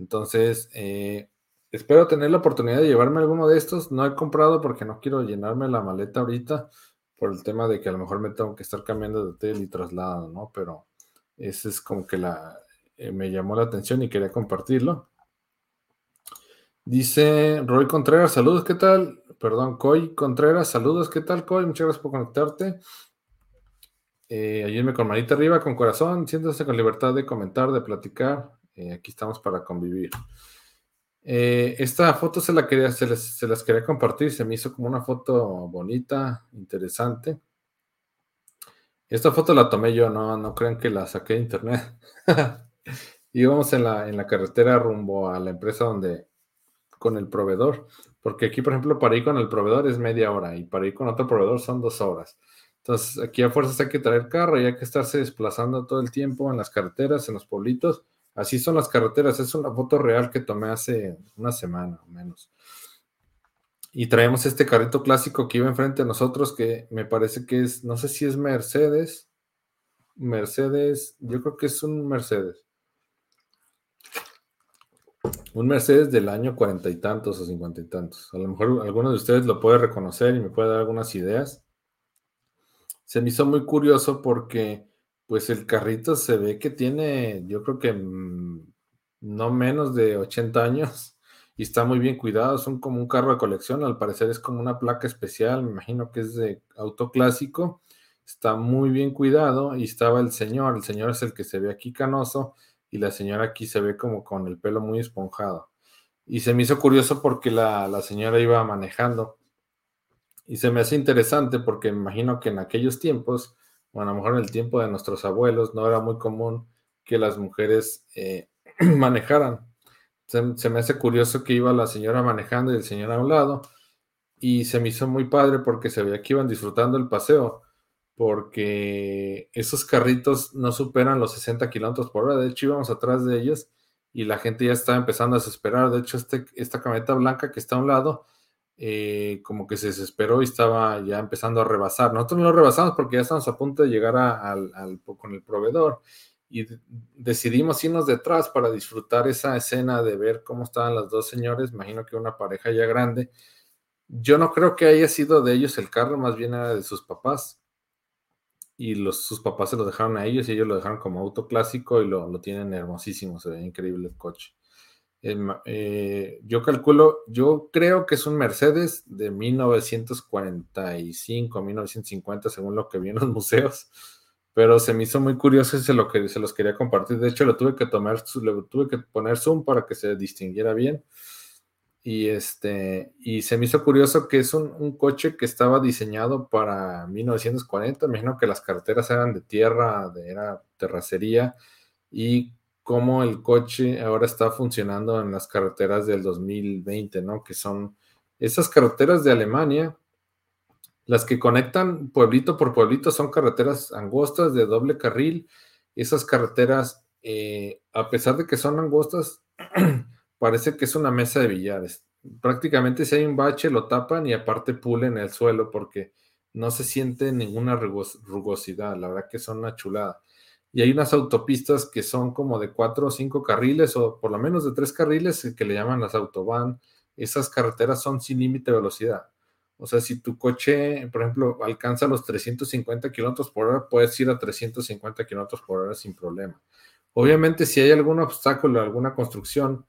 Entonces, eh, espero tener la oportunidad de llevarme alguno de estos. No he comprado porque no quiero llenarme la maleta ahorita por el tema de que a lo mejor me tengo que estar cambiando de hotel y traslado, ¿no? Pero ese es como que la, eh, me llamó la atención y quería compartirlo. Dice Roy Contreras, saludos, ¿qué tal? Perdón, Coy Contreras, saludos, ¿qué tal, Coy? Muchas gracias por conectarte. Eh, ayúdeme con manita arriba, con corazón, siéntase con libertad de comentar, de platicar. Eh, aquí estamos para convivir. Eh, esta foto se, la quería, se, las quería compartir, se me hizo como una foto bonita, interesante. Esta foto la tomé yo, no, no crean que la saqué de internet. Íbamos en la, en la carretera rumbo a la empresa donde, con el proveedor, porque aquí, por ejemplo, para ir con el proveedor es media hora y para ir con otro proveedor son dos horas. Entonces, aquí a fuerzas hay que traer carro y hay que estarse desplazando todo el tiempo en las carreteras, en los pueblitos Así son las carreteras. Es una foto real que tomé hace una semana o menos. Y traemos este carrito clásico que iba enfrente de nosotros, que me parece que es, no sé si es Mercedes. Mercedes, yo creo que es un Mercedes. Un Mercedes del año cuarenta y tantos o cincuenta y tantos. A lo mejor alguno de ustedes lo puede reconocer y me puede dar algunas ideas. Se me hizo muy curioso porque pues el carrito se ve que tiene, yo creo que mm, no menos de 80 años y está muy bien cuidado. Son como un carro de colección, al parecer es como una placa especial, me imagino que es de auto clásico. Está muy bien cuidado y estaba el señor, el señor es el que se ve aquí canoso y la señora aquí se ve como con el pelo muy esponjado. Y se me hizo curioso porque la, la señora iba manejando. Y se me hace interesante porque me imagino que en aquellos tiempos bueno, a lo mejor en el tiempo de nuestros abuelos no era muy común que las mujeres eh, manejaran. Se, me hace curioso que iba la señora manejando y el señor a un lado, y se me hizo muy padre porque se veía que iban disfrutando el paseo, porque esos carritos no superan los 60 kilómetros por hora. De hecho, íbamos atrás de ellos y la gente ya estaba empezando a desesperar. De hecho, este, esta camioneta blanca que está a un lado eh, como que se desesperó y estaba ya empezando a rebasar. Nosotros no lo rebasamos porque ya estamos a punto de llegar al, con el proveedor y decidimos irnos detrás para disfrutar esa escena de ver cómo estaban las dos señores, imagino que una pareja ya grande, Yo no creo que haya sido de ellos el carro, más bien era de sus papás. Y sus papás se lo dejaron a ellos y ellos lo dejaron como auto clásico y lo, lo tienen hermosísimo, se ve increíble el coche. Eh, yo calculo, yo creo que es un Mercedes de 1945, 1950, según lo que vi en los museos, pero se me hizo muy curioso y se, lo que, se los quería compartir. De hecho, lo tuve que tomar, le tuve que poner zoom para que se distinguiera bien. Y, este, y se me hizo curioso que es un, un coche que estaba diseñado para 1940. Me imagino que las carreteras eran de tierra, de, era terracería, y cómo el coche ahora está funcionando en las carreteras del 2020, ¿no? Que son esas carreteras de Alemania, las que conectan pueblito por pueblito, son carreteras angostas de doble carril. Esas carreteras, eh, a pesar de que son angostas, parece que es una mesa de billares. Prácticamente si hay un bache lo tapan y aparte pulen el suelo porque no se siente ninguna rugosidad. La verdad que son una chulada y hay unas autopistas que son como de cuatro o cinco carriles o por lo menos de tres carriles eh, que le llaman las autobahn. Esas carreteras son sin límite de velocidad. O sea, si tu coche, por ejemplo, alcanza los 350 kilómetros por hora, puedes ir a 350 kilómetros por hora sin problema. Obviamente, si hay algún obstáculo, alguna construcción,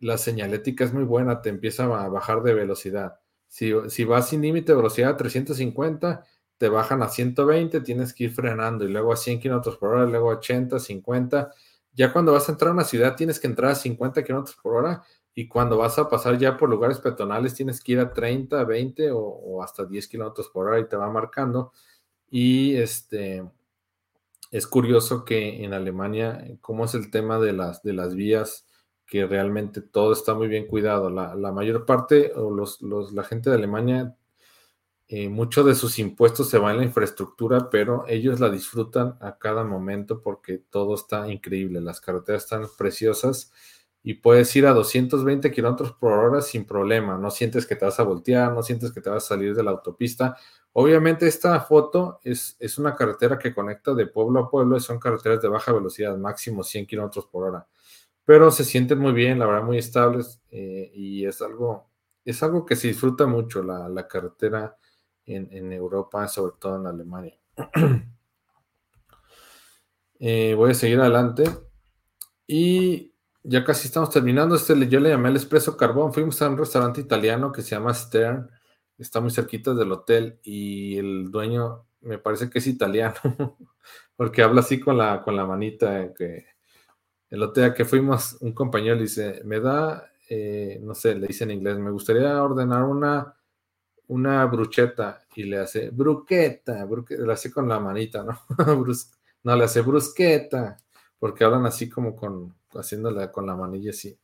la señalética es muy buena, te empieza a bajar de velocidad. Si, si vas sin límite de velocidad a 350, te bajan a 120, tienes que ir frenando y luego a 100 kilómetros por hora, luego a 80, 50. Ya cuando vas a entrar a una ciudad tienes que entrar a 50 kilómetros por hora y cuando vas a pasar ya por lugares peatonales tienes que ir a 30, 20 o, hasta 10 kilómetros por hora y te va marcando. Y este es curioso que en Alemania, cómo es el tema de las, de las vías, que realmente todo está muy bien cuidado. La, mayor parte o los, la gente de Alemania eh, mucho de sus impuestos se va en la infraestructura, pero ellos la disfrutan a cada momento porque todo está increíble, las carreteras están preciosas y puedes ir a 220 kilómetros por hora sin problema, no sientes que te vas a voltear, no sientes que te vas a salir de la autopista. Obviamente esta foto es, es una carretera que conecta de pueblo a pueblo, son carreteras de baja velocidad, máximo 100 kilómetros por hora, pero se sienten muy bien, la verdad, muy estables eh, y es algo, es algo que se disfruta mucho, la, la carretera en, Europa, sobre todo en Alemania. Eh, voy a seguir adelante. Y ya casi estamos terminando. Este yo le llamé el Espresso Carbón. Fuimos a un restaurante italiano que se llama Stern. Está muy cerquita del hotel y el dueño me parece que es italiano, porque habla así con la, con la manita. Que el hotel que fuimos, un compañero le dice, me da, eh, no sé, le dice en inglés, me gustaría ordenar una una brucheta y le hace bruqueta, le hace con la manita, ¿no? no, le hace brusqueta, porque hablan así como con, haciéndola con la manilla así.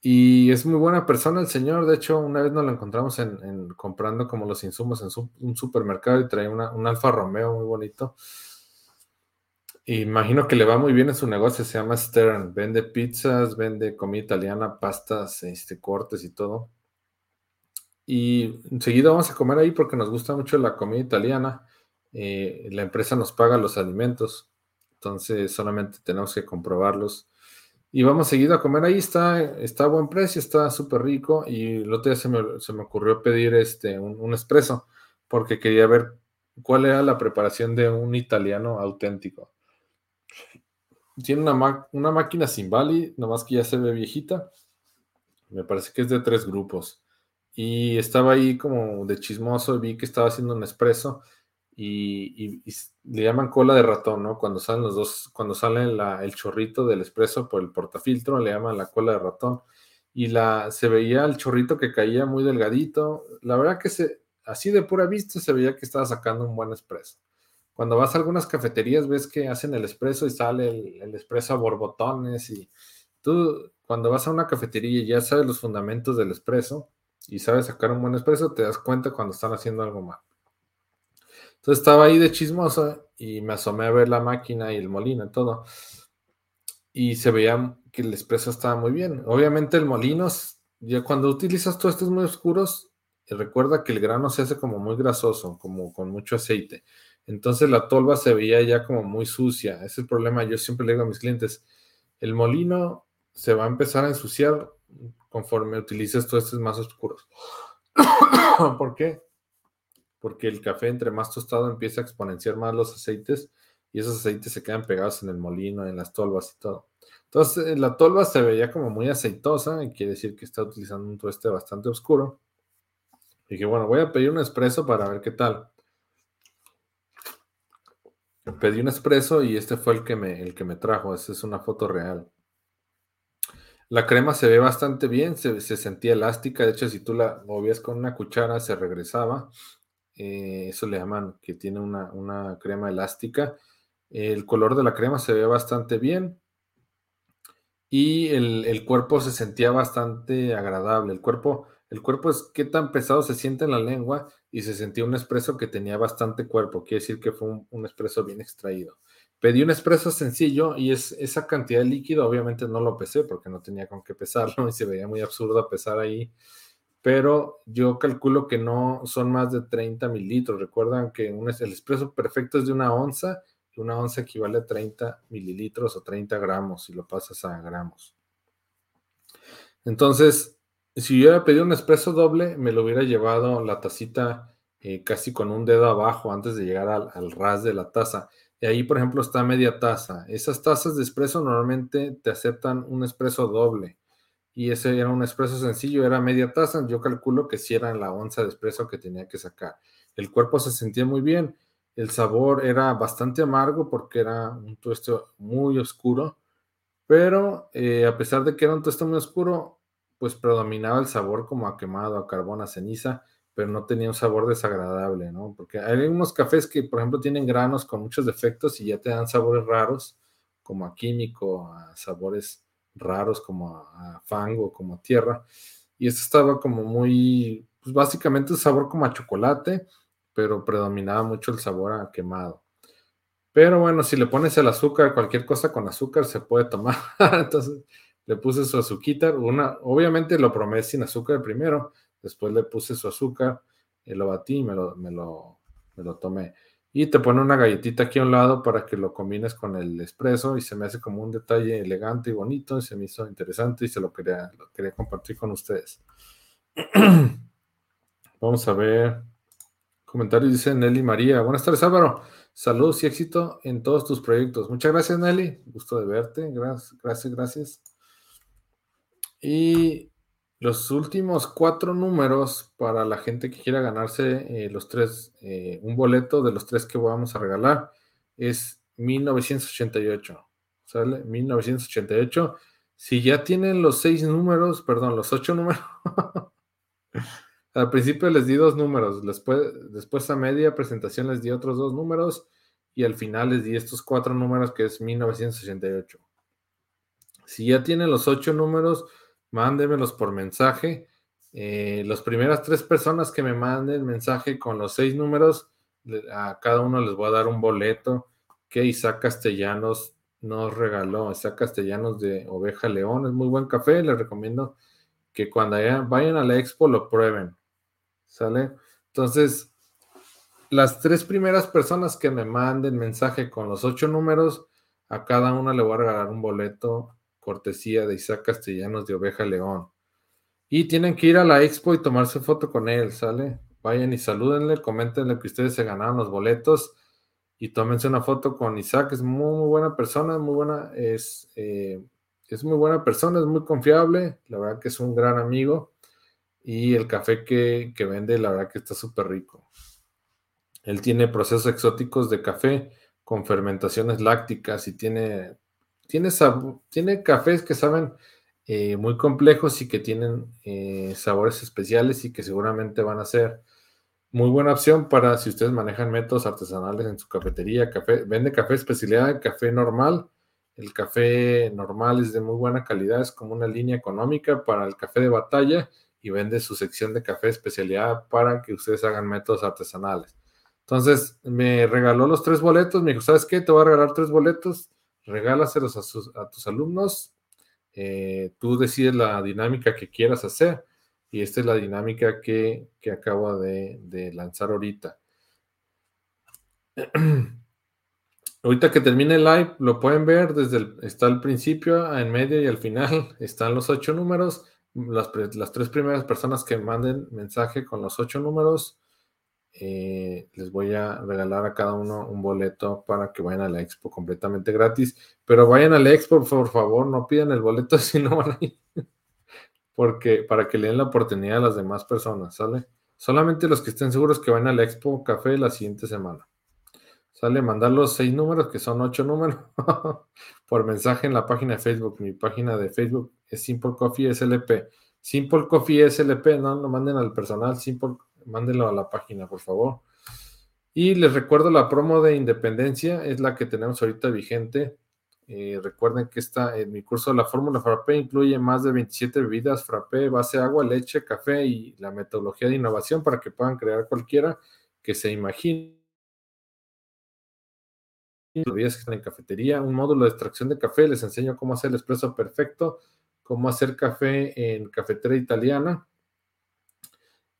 Y es muy buena persona el señor, de hecho, una vez nos lo encontramos en, comprando como los insumos en un supermercado y trae un Alfa Romeo muy bonito. Imagino que le va muy bien en su negocio, se llama Stern, vende pizzas, vende comida italiana, pastas, este, cortes y todo y enseguida vamos a comer ahí porque nos gusta mucho la comida italiana. Eh, la empresa nos paga los alimentos, entonces solamente tenemos que comprobarlos. Y vamos seguido a comer ahí, está, está a buen precio, está súper rico. Y el otro día se me, se me ocurrió pedir este, un, espresso porque quería ver cuál era la preparación de un italiano auténtico. Tiene una, una máquina Simbali, nomás que ya se ve viejita. Me parece que es de tres grupos y estaba ahí como de chismoso, vi que estaba haciendo un espresso y, le llaman cola de ratón, ¿no? Cuando salen los dos, cuando sale el chorrito del espresso por el portafiltro, le llaman la cola de ratón. Y la, se veía el chorrito que caía muy delgadito. La verdad que se, así de pura vista se veía que estaba sacando un buen espresso. Cuando vas a algunas cafeterías ves que hacen el espresso y sale el, el espresso a borbotones y tú cuando vas a una cafetería y ya sabes los fundamentos del espresso, y sabes sacar un buen espresso, te das cuenta cuando están haciendo algo mal. Entonces estaba ahí de chismoso y me asomé a ver la máquina y el molino y todo. Y se veía que el espresso estaba muy bien. Obviamente el molino, ya cuando utilizas todos estos muy oscuros, recuerda que el grano se hace como muy grasoso, como con mucho aceite. Entonces la tolva se veía ya como muy sucia. Es el problema. Yo siempre le digo a mis clientes, el molino se va a empezar a ensuciar conforme utilices estos más oscuros. ¿Por qué? Porque el café entre más tostado empieza a exponenciar más los aceites y esos aceites se quedan pegados en el molino, en las tolvas y todo. Entonces, eh, la tolva se veía como muy aceitosa y quiere decir que está utilizando un tueste bastante oscuro. Y dije, bueno, voy a pedir un espresso para ver qué tal. Pedí un espresso y este fue el que me, el que me trajo. Esa es una foto real. La crema se ve bastante bien, se, sentía elástica. De hecho, si tú la movías con una cuchara, se regresaba. Eh, eso le llaman que tiene una, una crema elástica. El color de la crema se ve bastante bien y el, cuerpo se sentía bastante agradable. El cuerpo, el cuerpo es qué tan pesado se siente en la lengua y se sentía un espresso que tenía bastante cuerpo. Quiere decir que fue un, un espresso bien extraído. Pedí un espresso sencillo y es, esa cantidad de líquido obviamente no lo pesé porque no tenía con qué pesarlo y se veía muy absurdo pesar ahí. Pero yo calculo que no son más de 30 mililitros. Recuerdan que un, el espresso perfecto es de una onza una onza equivale a 30 mililitros o 30 gramos si lo pasas a gramos. Entonces, si yo hubiera pedido un espresso doble, me lo hubiera llevado la tacita eh, casi con un dedo abajo antes de llegar al, ras de la taza. Y ahí, por ejemplo, está media taza. Esas tazas de espresso normalmente te aceptan un espresso doble. Y ese era un espresso sencillo, era media taza. Yo calculo que si era la onza de espresso que tenía que sacar. El cuerpo se sentía muy bien. El sabor era bastante amargo porque era un tueste muy oscuro, pero eh, a pesar de que era un tueste muy oscuro, pues predominaba el sabor como a quemado, a carbón, a ceniza, pero no tenía un sabor desagradable, ¿no? Porque hay unos cafés que, por ejemplo, tienen granos con muchos defectos y ya te dan sabores raros, como a químico, a sabores raros, como a, fango, como a tierra. Y esto estaba como muy, pues básicamente un sabor como a chocolate pero predominaba mucho el sabor a quemado. Pero bueno, si le pones el azúcar, cualquier cosa con azúcar se puede tomar. Entonces le puse su azuquita, una, obviamente lo promé sin azúcar primero, después le puse su azúcar, y lo batí y me lo, me lo, me lo tomé. Y te pone una galletita aquí a un lado para que lo combines con el espresso y se me hace como un detalle elegante y bonito y se me hizo interesante y se lo quería, lo quería compartir con ustedes. Vamos a ver. Comentario dice Nelly María. Buenas tardes, Álvaro. Saludos y éxito en todos tus proyectos. Muchas gracias, Nelly. Gusto de verte. Gracias, gracias, gracias. Y los últimos cuatro números para la gente que quiera ganarse eh, los tres, eh, un boleto de los tres que vamos a regalar es 1988. ¿Sale? 1988. Si ya tienen los seis números, perdón, los ocho números. Al principio les di dos números, después, después a media presentación les di otros dos números y al final les di estos cuatro números que es 1988. Si ya tienen los ocho números, mándenmelos por mensaje. Eh, las primeras tres personas que me manden mensaje con los seis números, a cada uno les voy a dar un boleto que Isaac Castellanos nos regaló. Isaac Castellanos de Oveja León, es muy buen café, les recomiendo que cuando vayan a la expo lo prueben. ¿Sale? Entonces, las tres primeras personas que me manden mensaje con los ocho números, a cada una le voy a regalar un boleto cortesía de Isaac Castellanos de Oveja León. Y tienen que ir a la expo y tomarse foto con él, ¿sale? Vayan y salúdenle, coméntenle que ustedes se ganaron los boletos y tómense una foto con Isaac. Es muy, buena persona, muy buena, es, eh, es muy buena persona, es muy confiable, la verdad que es un gran amigo y el café que, vende, la verdad que está súper rico. Él tiene procesos exóticos de café con fermentaciones lácticas y tiene, tiene, cafés que saben eh, muy complejos y que tienen eh, sabores especiales y que seguramente van a ser muy buena opción para si ustedes manejan métodos artesanales en su cafetería. Café, vende café especialidad, café normal. El café normal es de muy buena calidad, es como una línea económica para el café de batalla y vende su sección de café especialidad para que ustedes hagan métodos artesanales. Entonces me regaló los tres boletos, me dijo, ¿sabes qué? Te voy a regalar tres boletos, regálaselos a, tus alumnos, eh, tú decides la dinámica que quieras hacer y esta es la dinámica que, que acabo de, de lanzar ahorita. Ahorita que termine el live, lo pueden ver desde el, está al principio, en medio y al final, están los ocho números las, las tres primeras personas que manden mensaje con los ocho números, eh, les voy a regalar a cada uno un boleto para que vayan a la expo completamente gratis. Pero vayan a la expo, por favor, no pidan el boleto si no van a. Porque para que le den la oportunidad a las demás personas, ¿sale? Solamente los que estén seguros que van a la expo café la siguiente semana. Sale mandar los seis números, que son ocho números, por mensaje en la página de Facebook. Mi página de Facebook es Simple Coffee SLP. Simple Coffee SLP, no lo manden al personal, Simple mándenlo a la página, por favor. Y les recuerdo la promo de Independencia, es la que tenemos ahorita vigente. Eh, recuerden que está en mi curso La Fórmula Frappé incluye más de 27 bebidas Frappé, base agua, leche, café y la metodología de innovación para que puedan crear cualquiera que se imagine. Que están en cafetería, un módulo de extracción de café, les enseño cómo hacer el espresso perfecto, cómo hacer café en cafetera italiana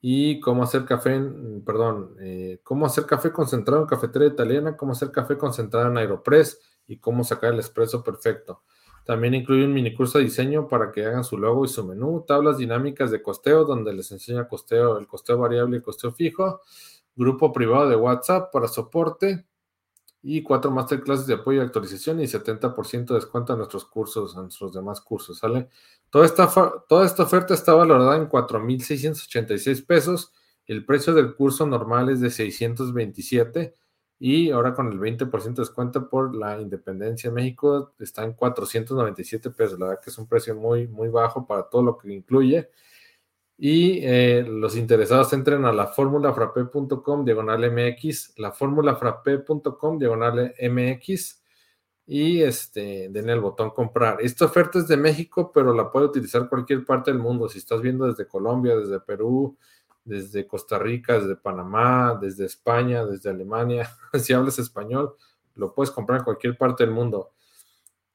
y cómo hacer café, en, perdón, eh, cómo hacer café concentrado en cafetera italiana, cómo hacer café concentrado en Aeropress y cómo sacar el espresso perfecto. También incluye un mini curso de diseño para que hagan su logo y su menú, tablas dinámicas de costeo donde les enseña costeo, el costeo variable y el costeo fijo, grupo privado de WhatsApp para soporte y cuatro masterclasses de apoyo y actualización y 70% de descuento a nuestros cursos, a nuestros demás cursos, ¿sale? Toda esta, oferta está valorada en 4.686 pesos. El precio del curso normal es de 627 y ahora con el 20% de descuento por la independencia de México está en 497 pesos. La verdad que es un precio muy, muy bajo para todo lo que incluye. Y eh, los interesados entren a la formulafrape.com diagonal MX, la formulafrape.com diagonal MX y este, denle el botón comprar. Esta oferta es de México, pero la puede utilizar cualquier parte del mundo. Si estás viendo desde Colombia, desde Perú, desde Costa Rica, desde Panamá, desde España, desde Alemania, si hablas español, lo puedes comprar en cualquier parte del mundo.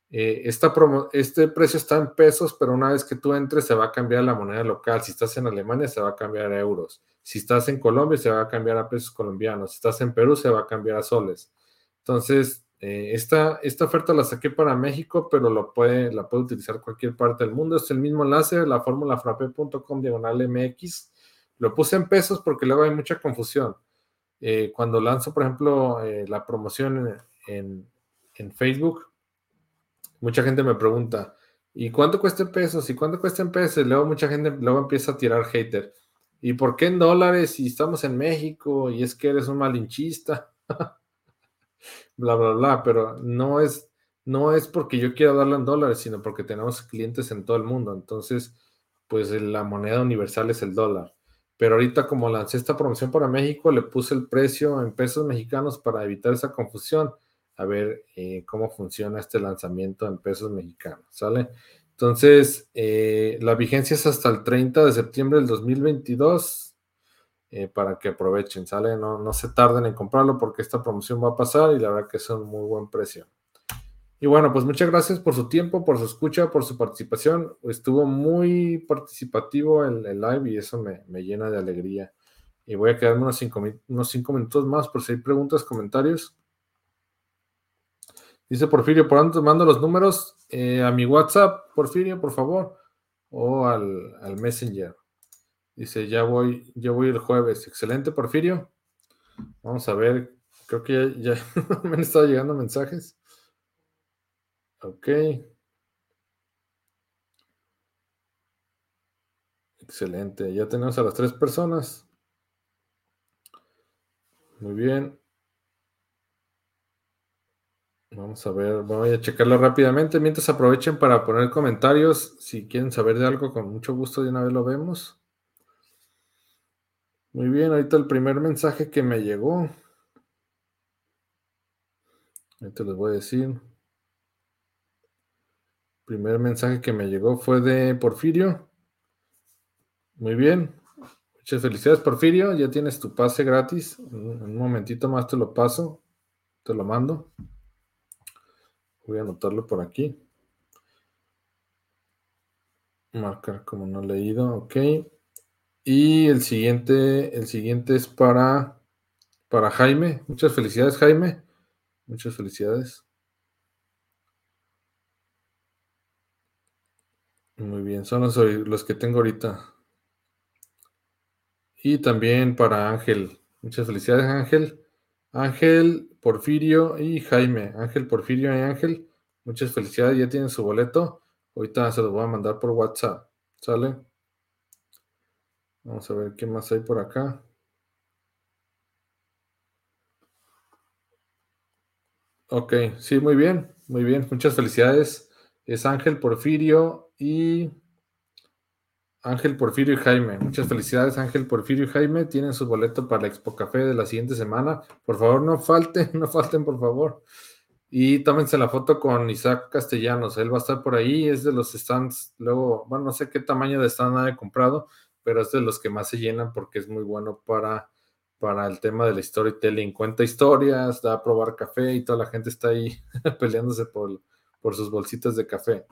Eh, este precio está en pesos, pero una vez que tú entres se va a cambiar la moneda local. Si estás en Alemania se va a cambiar a euros. Si estás en Colombia se va a cambiar a pesos colombianos. Si estás en Perú se va a cambiar a soles. Entonces, eh, esta, esta, oferta la saqué para México, pero lo puede, la puede utilizar cualquier parte del mundo. Es el mismo enlace, la formulafrape.com diagonal MX. Lo puse en pesos porque luego hay mucha confusión. Eh, cuando lanzo, por ejemplo, la promoción en, en Facebook, mucha gente me pregunta, ¿y cuánto cuesta en pesos? ¿Y cuánto cuesta en pesos? Luego mucha gente luego empieza a tirar hater. ¿Y por qué en dólares si estamos en México y es que eres un malinchista? bla, bla, bla, pero no es, no es porque yo quiera darlo en dólares, sino porque tenemos clientes en todo el mundo. Entonces, pues la moneda universal es el dólar. Pero ahorita como lancé esta promoción para México, le puse el precio en pesos mexicanos para evitar esa confusión a ver eh, cómo funciona este lanzamiento en pesos mexicanos, ¿sale? Entonces, eh, la vigencia es hasta el 30 de septiembre del 2022 eh, para que aprovechen, ¿sale? No, no se tarden en comprarlo porque esta promoción va a pasar y la verdad que es un muy buen precio. Y bueno, pues muchas gracias por su tiempo, por su escucha, por su participación. Estuvo muy participativo el, live y eso me, me, llena de alegría. Y voy a quedarme unos cinco, minutos más por si hay preguntas, comentarios. Dice Porfirio, ¿por dónde mando los números? Eh, a mi WhatsApp, Porfirio, por favor, o al, Messenger. Dice, ya voy, ya voy el jueves. Excelente, Porfirio. Vamos a ver, creo que ya, me han estado llegando mensajes. Ok. Excelente, ya tenemos a las tres personas. Muy bien. Vamos a ver, voy a checarlo rápidamente. Mientras aprovechen para poner comentarios. Si quieren saber de algo, con mucho gusto de una vez lo vemos. Muy bien, ahorita el primer mensaje que me llegó. Ahorita les voy a decir. El primer mensaje que me llegó fue de Porfirio. Muy bien. Muchas felicidades, Porfirio. Ya tienes tu pase gratis. Un momentito más te lo paso. Te lo mando. Voy a anotarlo por aquí. Marcar como no leído, ok. Y el siguiente, el siguiente es para, para Jaime. Muchas felicidades, Jaime. Muchas felicidades. Muy bien, son los, los que tengo ahorita. Y también para Ángel. Muchas felicidades, Ángel. Ángel, Porfirio y Jaime. Ángel, Porfirio y Ángel. Muchas felicidades, ya tienen su boleto. Ahorita se los voy a mandar por WhatsApp. ¿Sale? Vamos a ver qué más hay por acá. Ok, sí, muy bien, muy bien. Muchas felicidades. Es Ángel Porfirio y Ángel Porfirio y Jaime. Muchas felicidades, Ángel Porfirio y Jaime. Tienen su boleto para la Expo Café de la siguiente semana. Por favor, no falten, no falten, por favor. Y tómense la foto con Isaac Castellanos. Él va a estar por ahí. Es de los stands. Luego, bueno, no sé qué tamaño de stand he comprado, pero es de los que más se llenan porque es muy bueno para, para el tema del storytelling. Cuenta historias, da a probar café y toda la gente está ahí peleándose por, por sus bolsitas de café.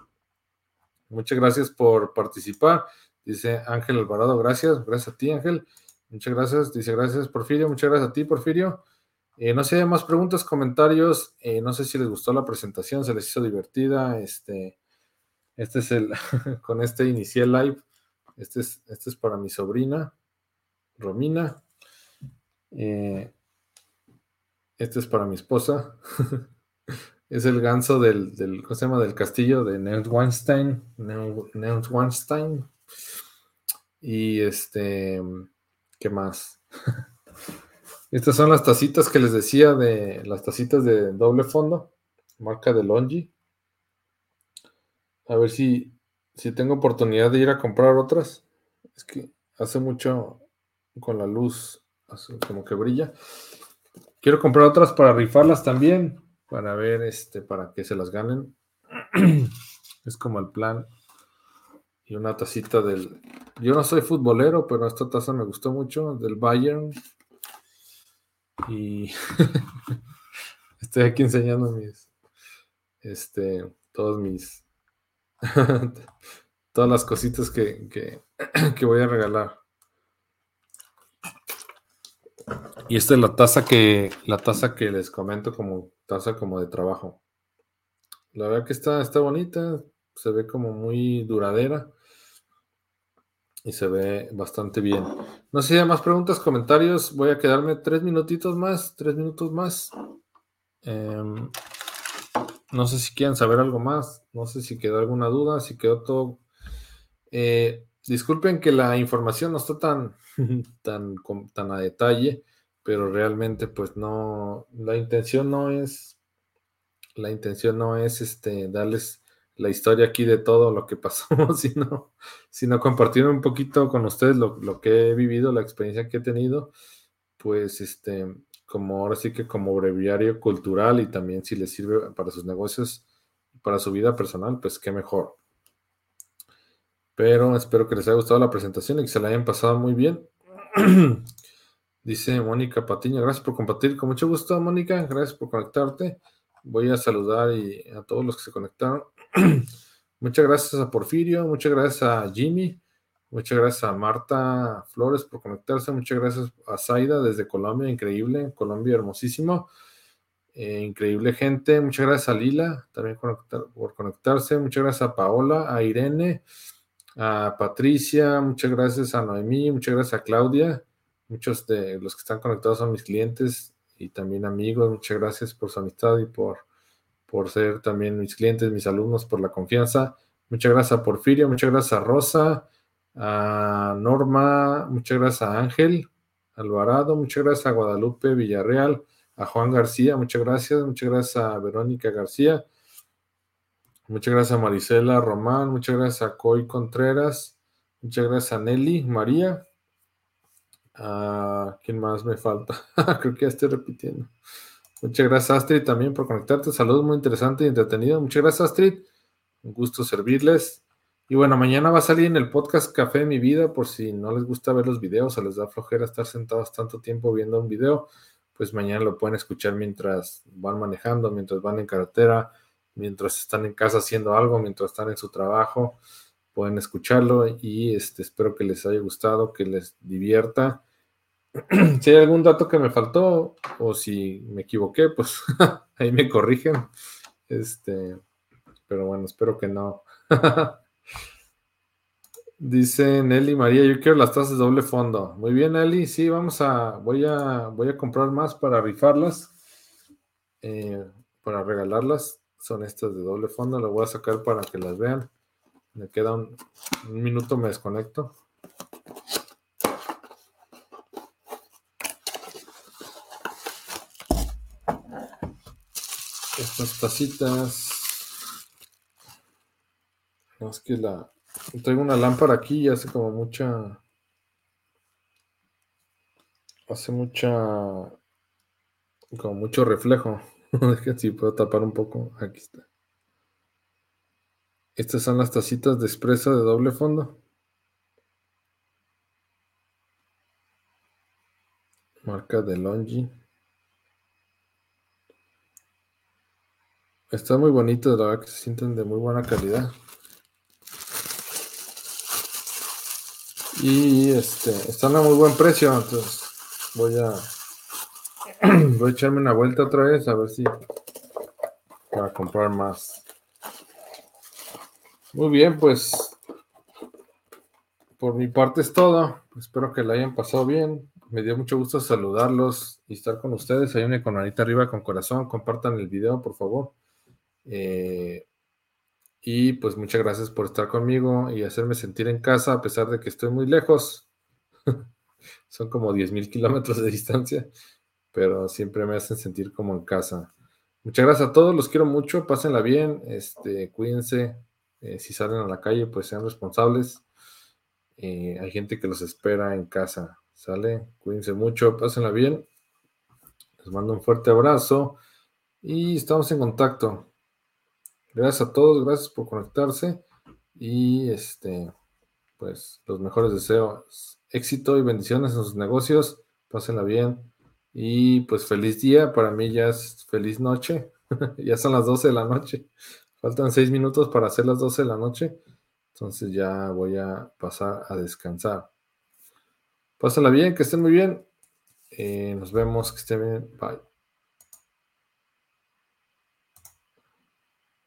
Muchas gracias por participar. Dice Ángel Alvarado, gracias. Gracias a ti, Ángel. Muchas gracias. Dice gracias, Porfirio. Muchas gracias a ti, Porfirio. Eh, no sé, más preguntas, comentarios. Eh, no sé si les gustó la presentación, se les hizo divertida. Este, este es el, con este inicié el live. Este es, este es para mi sobrina, Romina. Eh, este es para mi esposa. es el ganso del, del, ¿cómo se llama? Del castillo de Neuschwanstein. Neuschwanstein. Y este, ¿qué más? Estas son las tacitas que les decía de las tacitas de doble fondo, marca de Longi. A ver si, si tengo oportunidad de ir a comprar otras. Es que hace mucho con la luz, como que brilla. Quiero comprar otras para rifarlas también, para ver, este, para que se las ganen. es como el plan. Y una tacita del. Yo no soy futbolero, pero esta taza me gustó mucho, del Bayern. Y estoy aquí enseñando mis, este, todos mis, todas las cositas que, que, voy a regalar. Y esta es la taza que, la taza que les comento como taza como de trabajo. La verdad que está, está bonita, se ve como muy duradera y se ve bastante bien. No sé si hay más preguntas, comentarios. Voy a quedarme tres minutitos más, tres minutos más. Em, no sé si quieren saber algo más. No sé si quedó alguna duda, si quedó todo. Eh, disculpen que la información no está tan, tan, tan a detalle, pero realmente, pues no. La intención no es. La intención no es este darles la historia aquí de todo lo que pasó, sino, sino compartir un poquito con ustedes lo, que he vivido, la experiencia que he tenido, pues este, como ahora sí que como breviario cultural y también si les sirve para sus negocios, para su vida personal, pues qué mejor. Pero espero que les haya gustado la presentación y que se la hayan pasado muy bien. Dice Mónica Patiño, gracias por compartir. Con mucho gusto, Mónica, gracias por conectarte. Voy a saludar a todos los que se conectaron. muchas gracias a Porfirio, muchas gracias a Jimmy, muchas gracias a Marta Flores por conectarse, muchas gracias a Zaida desde Colombia, increíble, Colombia hermosísimo, eh, increíble gente, muchas gracias a Lila también por conectarse, muchas gracias a Paola, a Irene, a Patricia, muchas gracias a Noemí, muchas gracias a Claudia, muchos de los que están conectados son mis clientes y también amigos, muchas gracias por su amistad y por por ser también mis clientes, mis alumnos, por la confianza. Muchas gracias a Porfirio, muchas gracias a Rosa, a Norma, muchas gracias a Ángel Alvarado, muchas gracias a Guadalupe Villarreal, a Juan García, muchas gracias, muchas gracias a Verónica García, muchas gracias a Marisela Román, muchas gracias a Coy Contreras, muchas gracias a Nelly María. ¿A ¿Quién más me falta? Creo que ya estoy repitiendo. Muchas gracias, Astrid, también por conectarte. Saludos, muy interesante y entretenido. Muchas gracias, Astrid. Un gusto servirles. Y bueno, mañana va a salir en el podcast Café de mi vida, por si no les gusta ver los videos o les da flojera estar sentados tanto tiempo viendo un video, pues mañana lo pueden escuchar mientras van manejando, mientras van en carretera, mientras están en casa haciendo algo, mientras están en su trabajo, pueden escucharlo y este, espero que les haya gustado, que les divierta si hay algún dato que me faltó o si me equivoqué, pues ahí me corrigen. Este, pero bueno, espero que no. Dice Nelly María, yo quiero las tazas de doble fondo. Muy bien, Nelly, sí, vamos a, voy a, voy a comprar más para rifarlas, eh, para regalarlas. Son estas de doble fondo, las voy a sacar para que las vean. Me queda un, un minuto, me desconecto. Estas tacitas. No, es que la, Traigo una lámpara aquí y hace como mucha. Hace mucha. Como mucho reflejo. Dejen si puedo tapar un poco. Aquí está. Estas son las tacitas de expresa de doble fondo. Marca de Longi. Están muy bonitas, la verdad que se sienten de muy buena calidad. Y este, están a muy buen precio, entonces voy a voy a echarme una vuelta otra vez a ver si para comprar más. Muy bien, pues por mi parte es todo. Espero que la hayan pasado bien. Me dio mucho gusto saludarlos y estar con ustedes. Hay una manita arriba con corazón. Compartan el video, por favor. Eh, y pues muchas gracias por estar conmigo y hacerme sentir en casa a pesar de que estoy muy lejos. Son como 10 mil kilómetros de distancia, pero siempre me hacen sentir como en casa. Muchas gracias a todos, los quiero mucho, pásenla bien, este, cuídense, eh, si salen a la calle, pues sean responsables. Eh, hay gente que los espera en casa, ¿sale? Cuídense mucho, pásenla bien. Les mando un fuerte abrazo y estamos en contacto. Gracias a todos, gracias por conectarse y este, pues los mejores deseos, éxito y bendiciones en sus negocios, pásenla bien y pues feliz día, para mí ya es feliz noche, ya son las 12 de la noche, faltan 6 minutos para hacer las 12 de la noche, entonces ya voy a pasar a descansar. Pásenla bien, que estén muy bien, eh, nos vemos, que estén bien, bye.